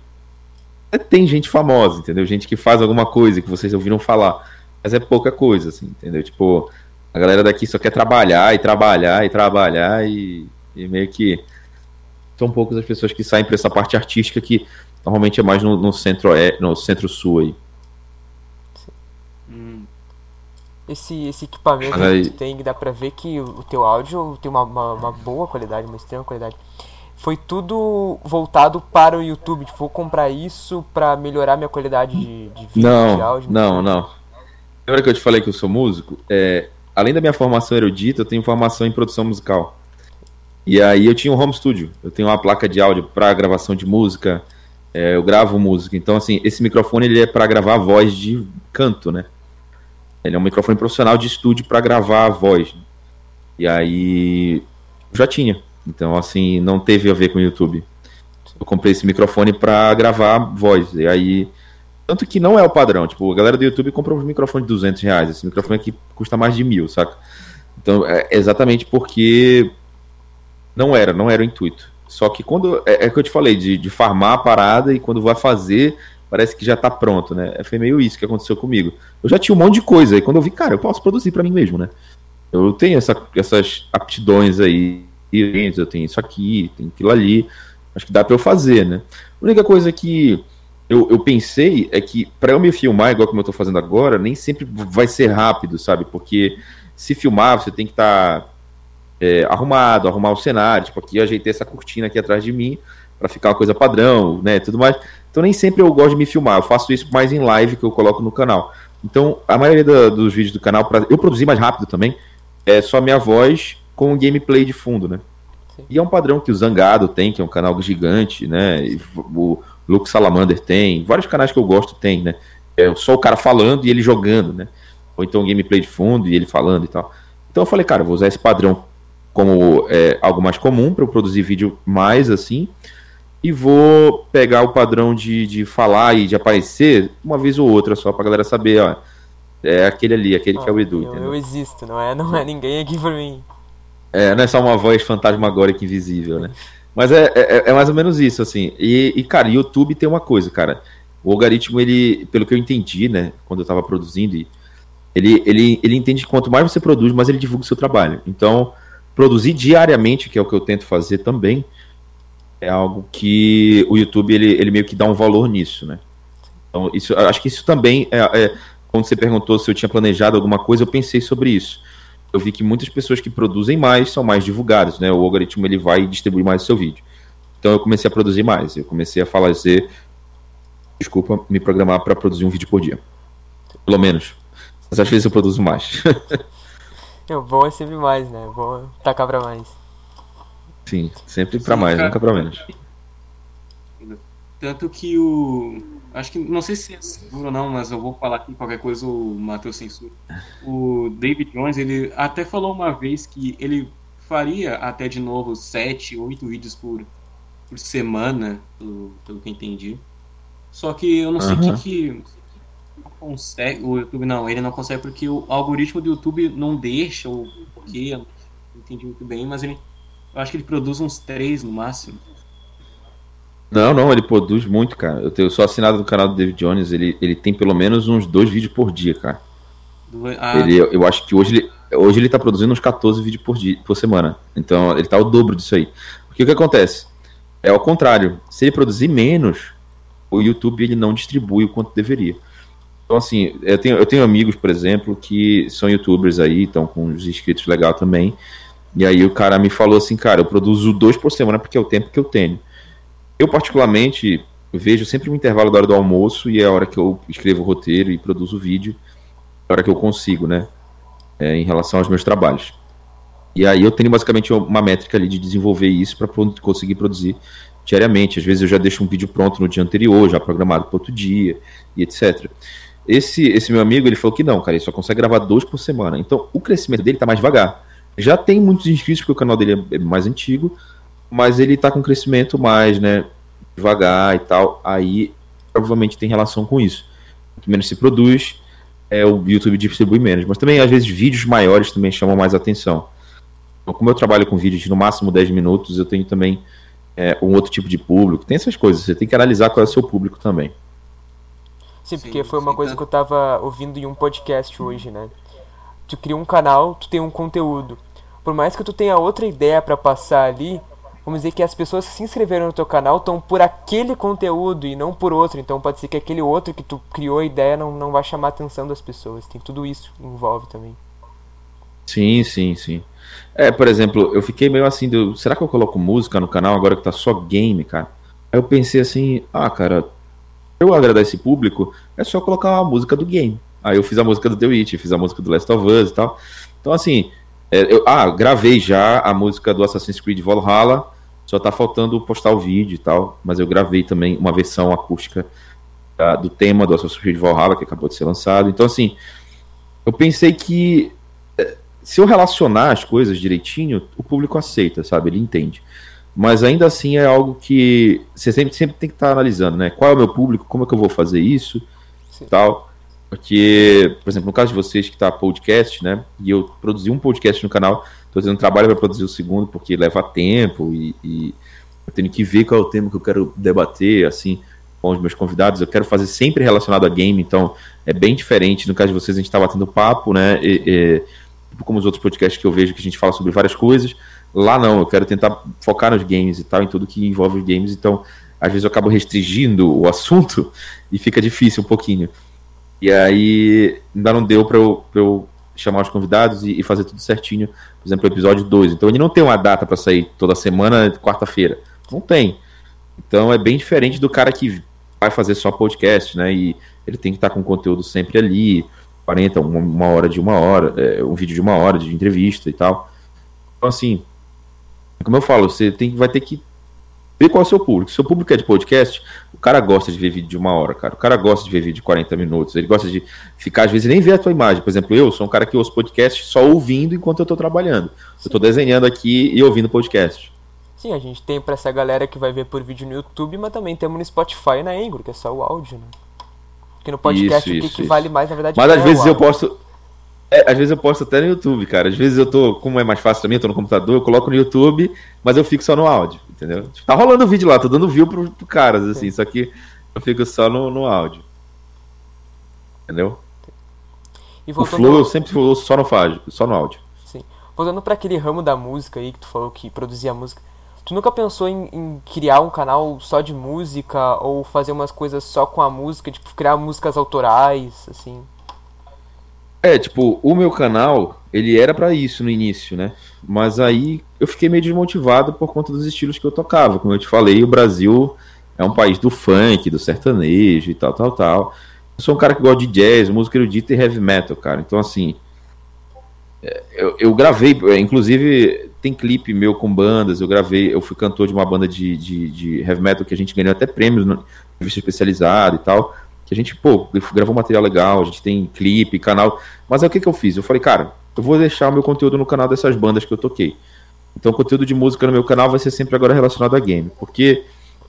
tem gente famosa, entendeu? Gente que faz alguma coisa que vocês ouviram falar. Mas é pouca coisa, assim, entendeu? Tipo, a galera daqui só quer trabalhar e trabalhar e trabalhar e, e meio que são poucas as pessoas que saem para essa parte artística que normalmente é mais no, no centro é no centro sul aí.
Hum.
Esse, esse equipamento
aí-
que tu tem, dá pra ver que o teu áudio tem uma, uma, uma boa qualidade, uma extrema qualidade. Foi tudo voltado para o YouTube. Tipo, vou comprar isso pra melhorar minha qualidade de, de vídeo, de
Não,
áudio.
não, não. Lembra que eu te falei que eu sou músico? É, além da minha formação erudita, eu tenho formação em produção musical. E aí eu tinha um home studio. Eu tenho uma placa de áudio para gravação de música. é, eu gravo música. Então, assim, esse microfone ele é para gravar voz de canto, né? Ele é um microfone profissional de estúdio para gravar a voz. E aí já tinha. Então, assim, não teve a ver com o YouTube. Eu comprei esse microfone para gravar voz. E aí tanto que não é o padrão. Tipo, a galera do YouTube compra um microfone de 200 reais. Esse microfone aqui custa mais de mil, saca? Então, é exatamente porque não era, não era o intuito. Só que quando. É, é que eu te falei, de, de farmar a parada e quando vai fazer, parece que já tá pronto, né? Foi meio isso que aconteceu comigo. Eu já tinha um monte de coisa. E quando eu vi, cara, eu posso produzir para mim mesmo, né? Eu tenho essa, essas aptidões aí. Eu tenho isso aqui, tem aquilo ali. Acho que dá para eu fazer, né? A única coisa que eu, eu pensei é que para eu me filmar igual como eu tô fazendo agora, nem sempre vai ser rápido, sabe? Porque se filmar, você tem que estar arrumado, arrumar o cenário. Tipo, aqui eu ajeitei essa cortina aqui atrás de mim para ficar uma coisa padrão, né? Tudo mais. Então nem sempre eu gosto de me filmar. Eu faço isso mais em live que eu coloco no canal. Então a maioria da- dos vídeos do canal, pra eu produzir mais rápido também, é só minha voz com o gameplay de fundo, né?
Sim.
E é um padrão que o Zangado tem, que é um canal gigante, né? E o Luke Salamander tem, vários canais que eu gosto tem, né? É só o cara falando e ele jogando, né? Ou então um gameplay de fundo e ele falando e tal. Então eu falei, cara, vou usar esse padrão como é, algo mais comum para eu produzir vídeo mais assim. E vou pegar o padrão de, de falar e de aparecer uma vez ou outra só pra galera saber, ó. É aquele ali, aquele que é o Edu,
eu, eu existo, não é, não é ninguém aqui por mim.
É, não é só uma voz fantasmagórica invisível, né? Mas é, é, é mais ou menos isso, assim. E, e, cara, YouTube tem uma coisa, cara. O algoritmo, ele, pelo que eu entendi, né, quando eu tava produzindo, ele, ele, ele entende que quanto mais você produz, mais ele divulga o seu trabalho. Então, produzir diariamente, que é o que eu tento fazer também, é algo que o YouTube ele, ele meio que dá um valor nisso, né? Então, isso, acho que isso também é, é, quando você perguntou se eu tinha planejado alguma coisa, eu pensei sobre isso. Eu vi que muitas pessoas que produzem mais são mais divulgadas, né? O algoritmo ele vai distribuir mais o seu vídeo. Então eu comecei a produzir mais. Eu comecei a fazer, desculpa, me programar para produzir um vídeo por dia, pelo menos. Mas às vezes eu produzo mais.
o bom é sempre mais, né? Bom é tacar para mais.
Sim, sempre para mais, nunca para menos.
Tanto que o. Acho que. Não sei se é seguro ou não, mas eu vou falar aqui qualquer coisa o Matheus censura. O David Jones, ele até falou uma vez que ele faria até de novo sete, oito vídeos por, por semana, pelo, pelo que eu entendi. Só que eu não sei o que, que consegue. O YouTube não, ele não consegue porque o algoritmo do YouTube não deixa, ou porque, eu não entendi muito bem, mas ele eu acho que ele produz uns três no máximo.
Não, não, ele produz muito, cara. Eu, tenho, eu sou assinado no canal do David Jones, ele, ele tem pelo menos uns dois vídeos por dia, cara. Do... Ah, ele, eu, eu acho que hoje ele, hoje ele tá produzindo uns 14 vídeos por, dia, por semana. Então ele tá o dobro disso aí. Porque o que acontece? É ao contrário. Se ele produzir menos, o YouTube ele não distribui o quanto deveria. Então, assim, eu tenho, eu tenho amigos, por exemplo, que são youtubers aí, estão com os inscritos legal também. E aí o cara me falou assim, cara, eu produzo dois por semana porque é o tempo que eu tenho. Eu, particularmente, vejo sempre um intervalo da hora do almoço e é a hora que eu escrevo o roteiro e produzo o vídeo, é a hora que eu consigo, né? É, em relação aos meus trabalhos. E aí eu tenho basicamente uma métrica ali de desenvolver isso para conseguir produzir diariamente. Às vezes eu já deixo um vídeo pronto no dia anterior, já programado para outro dia e etc. Esse, esse meu amigo, ele falou que não, cara, ele só consegue gravar dois por semana. Então o crescimento dele está mais devagar. Já tem muitos inscritos, porque o canal dele é mais antigo, mas ele tá com crescimento mais, né? Devagar e tal. Aí provavelmente tem relação com isso. Quanto menos se produz, é, o YouTube distribui menos. Mas também, às vezes, vídeos maiores também chamam mais atenção. Então, como eu trabalho com vídeos de no máximo 10 minutos, eu tenho também é, um outro tipo de público. Tem essas coisas, você tem que analisar qual é o seu público também.
Sim, porque foi uma coisa que eu tava ouvindo em um podcast hoje, né? Tu cria um canal, tu tem um conteúdo por mais que tu tenha outra ideia para passar ali, vamos dizer que as pessoas que se inscreveram no teu canal estão por aquele conteúdo e não por outro. Então pode ser que aquele outro que tu criou a ideia não, não vai chamar a atenção das pessoas. Tem tudo isso envolve também.
Sim, sim, sim. É, por exemplo, eu fiquei meio assim, do, será que eu coloco música no canal agora que tá só game, cara? Aí eu pensei assim, ah, cara, eu agradar esse público, é só colocar a música do game. Aí eu fiz a música do The Witch, fiz a música do Last of Us e tal. Então, assim, é, eu, ah, gravei já a música do Assassin's Creed Valhalla, só tá faltando postar o vídeo e tal, mas eu gravei também uma versão acústica uh, do tema do Assassin's Creed Valhalla, que acabou de ser lançado. Então, assim, eu pensei que eh, se eu relacionar as coisas direitinho, o público aceita, sabe? Ele entende. Mas ainda assim é algo que você sempre, sempre tem que estar tá analisando, né? Qual é o meu público, como é que eu vou fazer isso, Sim. tal. Porque, por exemplo, no caso de vocês que está podcast, né? E eu produzi um podcast no canal, estou fazendo trabalho para produzir o segundo, porque leva tempo e, e, eu tenho que ver qual é o tema que eu quero debater, assim, com os meus convidados. Eu quero fazer sempre relacionado a game, então é bem diferente. No caso de vocês, a gente está batendo papo, né? E, e, como os outros podcasts que eu vejo que a gente fala sobre várias coisas. Lá não, eu quero tentar focar nos games e tal, em tudo que envolve os games, então às vezes eu acabo restringindo o assunto e fica difícil um pouquinho. E aí ainda não deu para eu, eu chamar os convidados e, e, fazer tudo certinho. Por exemplo, o episódio 2. Então ele não tem uma data para sair toda semana, quarta-feira. Não tem. Então é bem diferente do cara que vai fazer só podcast, né? E ele tem que estar com conteúdo sempre ali, 40, uma, hora de uma hora, é, um vídeo de uma hora de entrevista e tal. Então, assim, como eu falo, você tem, vai ter que ver qual é o seu público. Se o seu público é de podcast, o cara gosta de ver vídeo de uma hora, cara. O cara gosta de ver vídeo de 40 minutos. Ele gosta de ficar, às vezes, nem ver a tua imagem. Por exemplo, eu sou um cara que ouço podcast só ouvindo enquanto eu estou trabalhando. Sim. Eu estou desenhando aqui e ouvindo podcast.
Sim, a gente tem para essa galera que vai ver por vídeo no YouTube, mas também temos no Spotify e na Anchor, que é só o áudio, né? Porque no podcast isso, o que, isso, que vale mais, na verdade,
Mas às é vezes eu posso é, às vezes eu posto até no YouTube, cara. Às vezes eu tô, como é mais fácil também, eu tô no computador, eu coloco no YouTube, mas eu fico só no áudio, entendeu? Tipo, tá rolando o vídeo lá, tô dando view pro, pro caras, assim, Sim. só que eu fico só no, no áudio. Entendeu? O flow eu sempre vou só no, só no áudio.
Sim. Voltando para aquele ramo da música aí que tu falou que produzia música. Tu nunca pensou em, em, criar um canal só de música ou fazer umas coisas só com a música, tipo criar músicas autorais, assim?
É, tipo, o meu canal, ele era para isso no início, né? Mas aí eu fiquei meio desmotivado por conta dos estilos que eu tocava. Como eu te falei, o Brasil é um país do funk, do sertanejo e tal, tal, tal. Eu sou um cara que gosta de jazz, música erudita e heavy metal, cara. Então, assim, é, eu, eu gravei, é, inclusive tem clipe meu com bandas, eu gravei, eu fui cantor de uma banda de, de, de heavy metal que a gente ganhou até prêmios na revista especializada e tal que a gente, pô, gravou material legal, a gente tem clipe, canal. Mas aí o que, que eu fiz? Eu falei, cara, eu vou deixar o meu conteúdo no canal dessas bandas que eu toquei. Então o conteúdo de música no meu canal vai ser sempre agora relacionado a game. Porque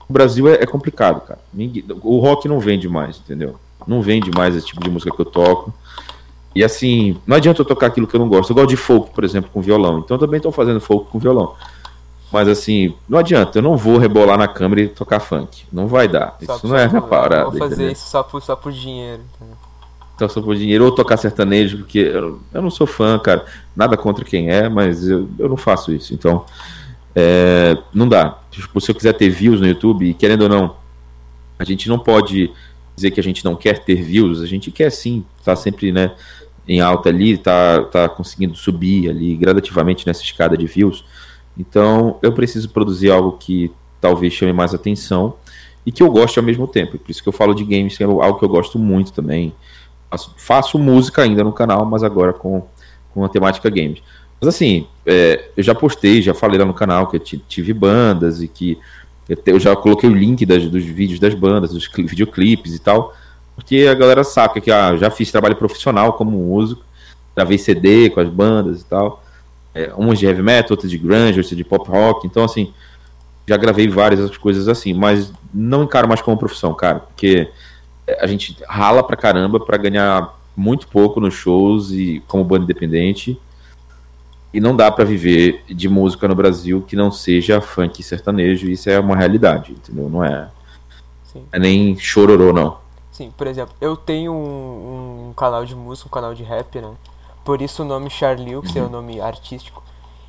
o Brasil é, é complicado, cara. O rock não vende mais, entendeu? Não vende mais esse tipo de música que eu toco. E assim, não adianta eu tocar aquilo que eu não gosto. Eu gosto de folk, por exemplo, com violão. Então eu também estou fazendo folk com violão. Mas assim, não adianta, eu não vou rebolar na câmera e tocar funk. Não vai dar. Só isso não é na parada.
Vou fazer entendeu? isso só por, só por dinheiro.
Só, só por dinheiro. Ou tocar sertanejo, porque eu, eu, não sou fã, cara. Nada contra quem é, mas eu, eu não faço isso. Então, é, não dá. Tipo, se eu quiser ter views no YouTube, querendo ou não, a gente não pode dizer que a gente não quer ter views. A gente quer sim, tá sempre, né? Em alta ali, tá, tá conseguindo subir ali gradativamente nessa escada de views. Então, eu preciso produzir algo que talvez chame mais atenção e que eu goste ao mesmo tempo. Por isso que eu falo de games, que é algo que eu gosto muito também. Faço, faço música ainda no canal, mas agora com, com a temática games. Mas assim, é, eu já postei, já falei lá no canal que eu tive bandas e que eu já coloquei o link das, dos vídeos das bandas, dos videoclipes e tal, porque a galera sabe que ah, já fiz trabalho profissional como músico, gravei CD com as bandas e tal é, umas de heavy metal, outras de grunge, outras de pop rock. Então, assim, já gravei várias coisas assim, mas não encaro mais como profissão, cara, porque a gente rala pra caramba pra ganhar muito pouco nos shows e como banda independente. E não dá para viver de música no Brasil que não seja funk sertanejo, isso é uma realidade, entendeu? Não é, Sim. é nem chororô, não.
Sim, por exemplo, eu tenho um, um canal de música, um canal de rap, né? Por isso o nome Charlie, que é o nome artístico.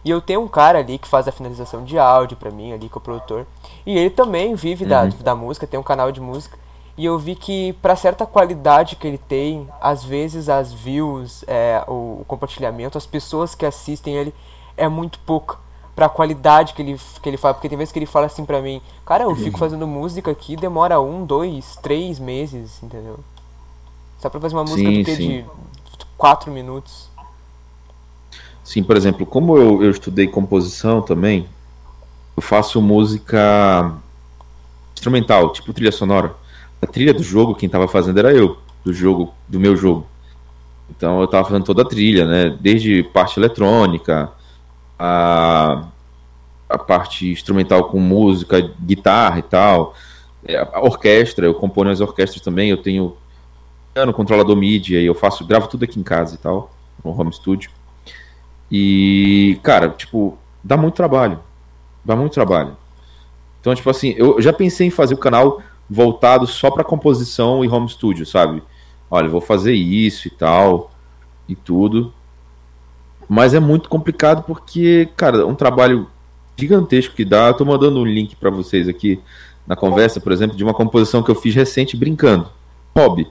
E eu tenho um cara ali que faz a finalização de áudio para mim, ali, que é o produtor. E ele também vive uhum. da, da música, tem um canal de música. E eu vi que para certa qualidade que ele tem, às vezes as views, é, o, o, compartilhamento, as pessoas que assistem ele é muito pouca pra qualidade que ele, que ele fala. Porque tem vezes que ele fala assim pra mim, cara, eu fico uhum. fazendo música aqui, demora um, dois, três meses, entendeu? Só pra fazer uma música sim, de quatro minutos.
Sim, por exemplo, como eu, eu estudei composição também, eu faço música instrumental, tipo trilha sonora. A trilha do jogo, quem estava fazendo era eu, do jogo, do meu jogo. Então eu estava fazendo toda a trilha, né? Desde parte eletrônica, a, a parte instrumental com música, guitarra e tal. É, a orquestra, eu componho as orquestras também, eu tenho piano, controlador MIDI, eu faço, gravo tudo aqui em casa e tal, no home studio. E, cara, tipo, dá muito trabalho. Dá muito trabalho. Então, tipo assim, eu já pensei em fazer o canal voltado só para composição e home studio, sabe? Olha, vou fazer isso e tal, e tudo. Mas é muito complicado porque, cara, um trabalho gigantesco que dá. Eu tô mandando um link para vocês aqui na conversa, por exemplo, de uma composição que eu fiz recente brincando. Hobby.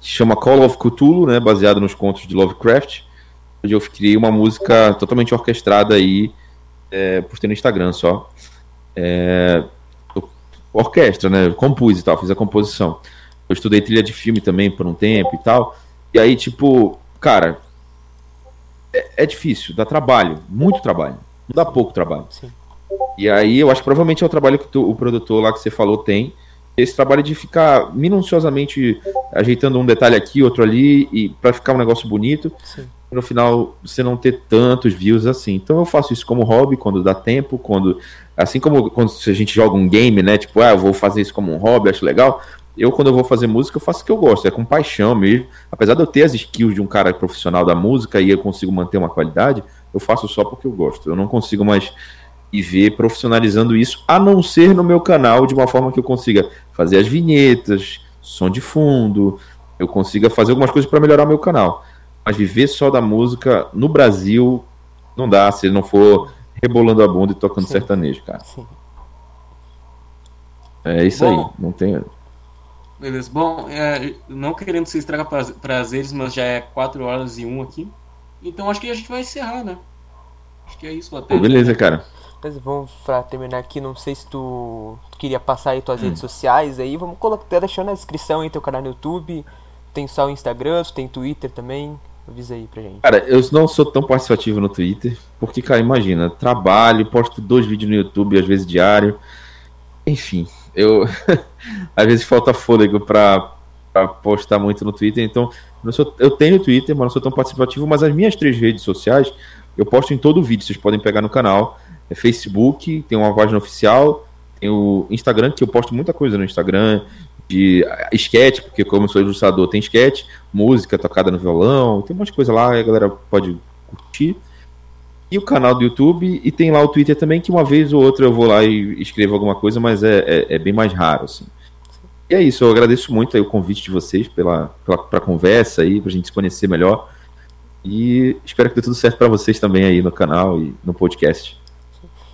Chama Call of Cthulhu, né? Baseado nos contos de Lovecraft onde eu criei uma música totalmente orquestrada aí é, por ter no Instagram só. É, orquestra, né? Eu compus e tal, fiz a composição. Eu estudei trilha de filme também por um tempo e tal. E aí, tipo, cara, é, é difícil, dá trabalho, muito trabalho. Não dá pouco trabalho. Sim. E aí eu acho que provavelmente é o trabalho que tu, o produtor lá que você falou tem. Esse trabalho de ficar minuciosamente ajeitando um detalhe aqui, outro ali, e para ficar um negócio bonito. Sim no final você não ter tantos views assim. Então eu faço isso como hobby quando dá tempo, quando assim como quando a gente joga um game, né, tipo, ah, eu vou fazer isso como um hobby, acho legal. Eu quando eu vou fazer música, eu faço o que eu gosto, é com paixão mesmo. Apesar de eu ter as skills de um cara profissional da música e eu consigo manter uma qualidade, eu faço só porque eu gosto. Eu não consigo mais e ver profissionalizando isso, a não ser no meu canal, de uma forma que eu consiga fazer as vinhetas, som de fundo, eu consiga fazer algumas coisas para melhorar meu canal. Mas viver só da música no Brasil não dá se ele não for rebolando a bunda e tocando Sim. sertanejo, cara. Sim. É isso Bom, aí, não tem.
Beleza. Bom, é, não querendo se estragar prazeres, mas já é 4 horas e 1 aqui. Então acho que a gente vai encerrar, né? Acho que é isso,
até. Pô, beleza, cara.
Mas vamos pra terminar aqui, não sei se tu, tu queria passar aí tuas hum. redes sociais aí, vamos colocar, deixando na descrição aí teu canal no YouTube, tem só o Instagram, tem Twitter também, avisa aí pra gente.
Cara, eu não sou tão participativo no Twitter, porque, cara, imagina, trabalho, posto dois vídeos no YouTube, às vezes diário, enfim, eu às vezes falta fôlego pra, pra postar muito no Twitter, então eu, sou, eu tenho Twitter, mas não sou tão participativo, mas as minhas três redes sociais eu posto em todo o vídeo, vocês podem pegar no canal é Facebook, tem uma página oficial, tem o Instagram, que eu posto muita coisa no Instagram, de sketch, porque como eu sou ilustrador, tem sketch, música tocada no violão, tem um monte de coisa lá, a galera pode curtir. E o canal do YouTube, e tem lá o Twitter também, que uma vez ou outra eu vou lá e escrevo alguma coisa, mas é, é, é bem mais raro, assim. E é isso, eu agradeço muito aí o convite de vocês pela, pela pra conversa aí, pra gente se conhecer melhor. E espero que dê tudo certo para vocês também aí no canal e no podcast.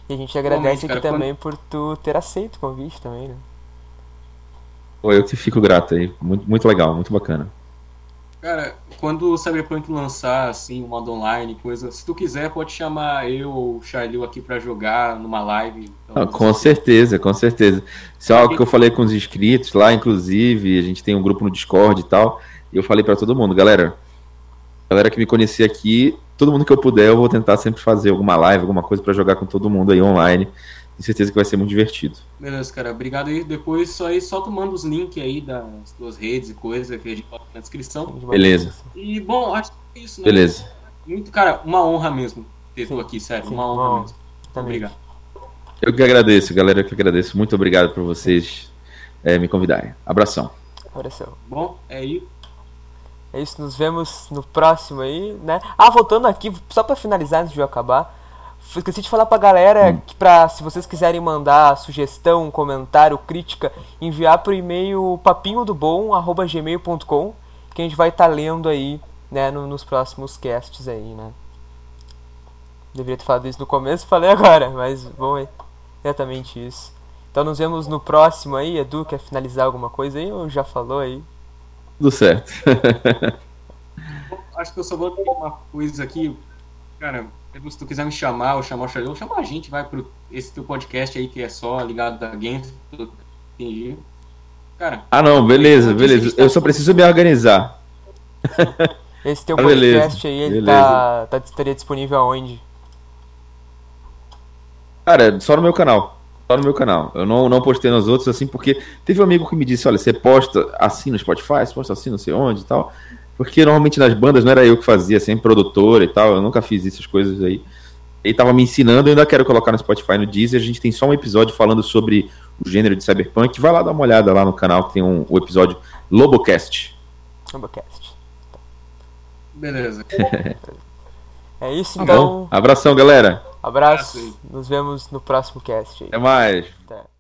E a gente agradece aqui também quando... por tu ter aceito o convite também, né?
Pô, eu que fico grato aí. Muito, muito legal, muito bacana.
Cara, quando o Cyberpunk lançar, assim, um modo online, coisa, se tu quiser, pode chamar eu ou o Charlie aqui pra jogar numa live.
Então, ah, com certeza, com certeza. Isso é algo que eu falei com os inscritos lá, inclusive, a gente tem um grupo no Discord e tal, e eu falei para todo mundo, galera, galera que me conhecia aqui, todo mundo que eu puder, eu vou tentar sempre fazer alguma live, alguma coisa para jogar com todo mundo aí online. Tenho certeza que vai ser muito divertido.
Beleza, cara. Obrigado aí. Depois só aí só tu manda os links aí das tuas redes e coisas que a gente coloca na descrição.
Beleza.
E bom, acho que é isso, né?
Beleza.
Muito, cara, uma honra mesmo ter tu aqui, sério. Sim, uma honra bom, mesmo. Obrigado.
Eu que agradeço, galera. Eu que agradeço. Muito obrigado por vocês é, me convidarem. Abração.
Abração.
Bom, é isso.
É isso, nos vemos no próximo aí, né? Ah, voltando aqui, só para finalizar antes de eu acabar, esqueci de falar pra galera hum. que pra, se vocês quiserem mandar sugestão, comentário, crítica, enviar pro e-mail papinhodobom@gmail.com, que a gente vai estar tá lendo aí, né, no, nos próximos casts aí, né? Deveria ter falado isso no começo, falei agora, mas bom, é exatamente isso. Então nos vemos no próximo aí, Edu, quer finalizar alguma coisa aí ou já falou aí?
Tudo certo.
Acho que eu só vou ter uma coisa aqui. Cara, se tu quiser me chamar ou chamar o Charlie, chama a gente, vai pro esse teu podcast aí que é só ligado da Games.
Cara. Ah, não, beleza, beleza. Eu só preciso me organizar.
Esse teu ah, podcast aí, ele tá, tá, estaria disponível aonde?
Cara, só no meu canal só no meu canal. Eu não, não postei nos outros, assim, porque teve um amigo que me disse, olha, você posta assim no Spotify, você posta assim não sei onde e tal. Porque normalmente nas bandas não era eu que fazia, sempre produtor e tal, eu nunca fiz essas coisas aí. Ele tava me ensinando, eu ainda quero colocar no Spotify, no Deezer, a gente tem só um episódio falando sobre o gênero de cyberpunk. Vai lá dar uma olhada lá no canal que tem um, o episódio Lobocast.
Lobocast.
Beleza.
é isso tá então.
Bom. Abração, galera.
Abraço. Nos vemos no próximo cast.
Aí. Até mais. Até.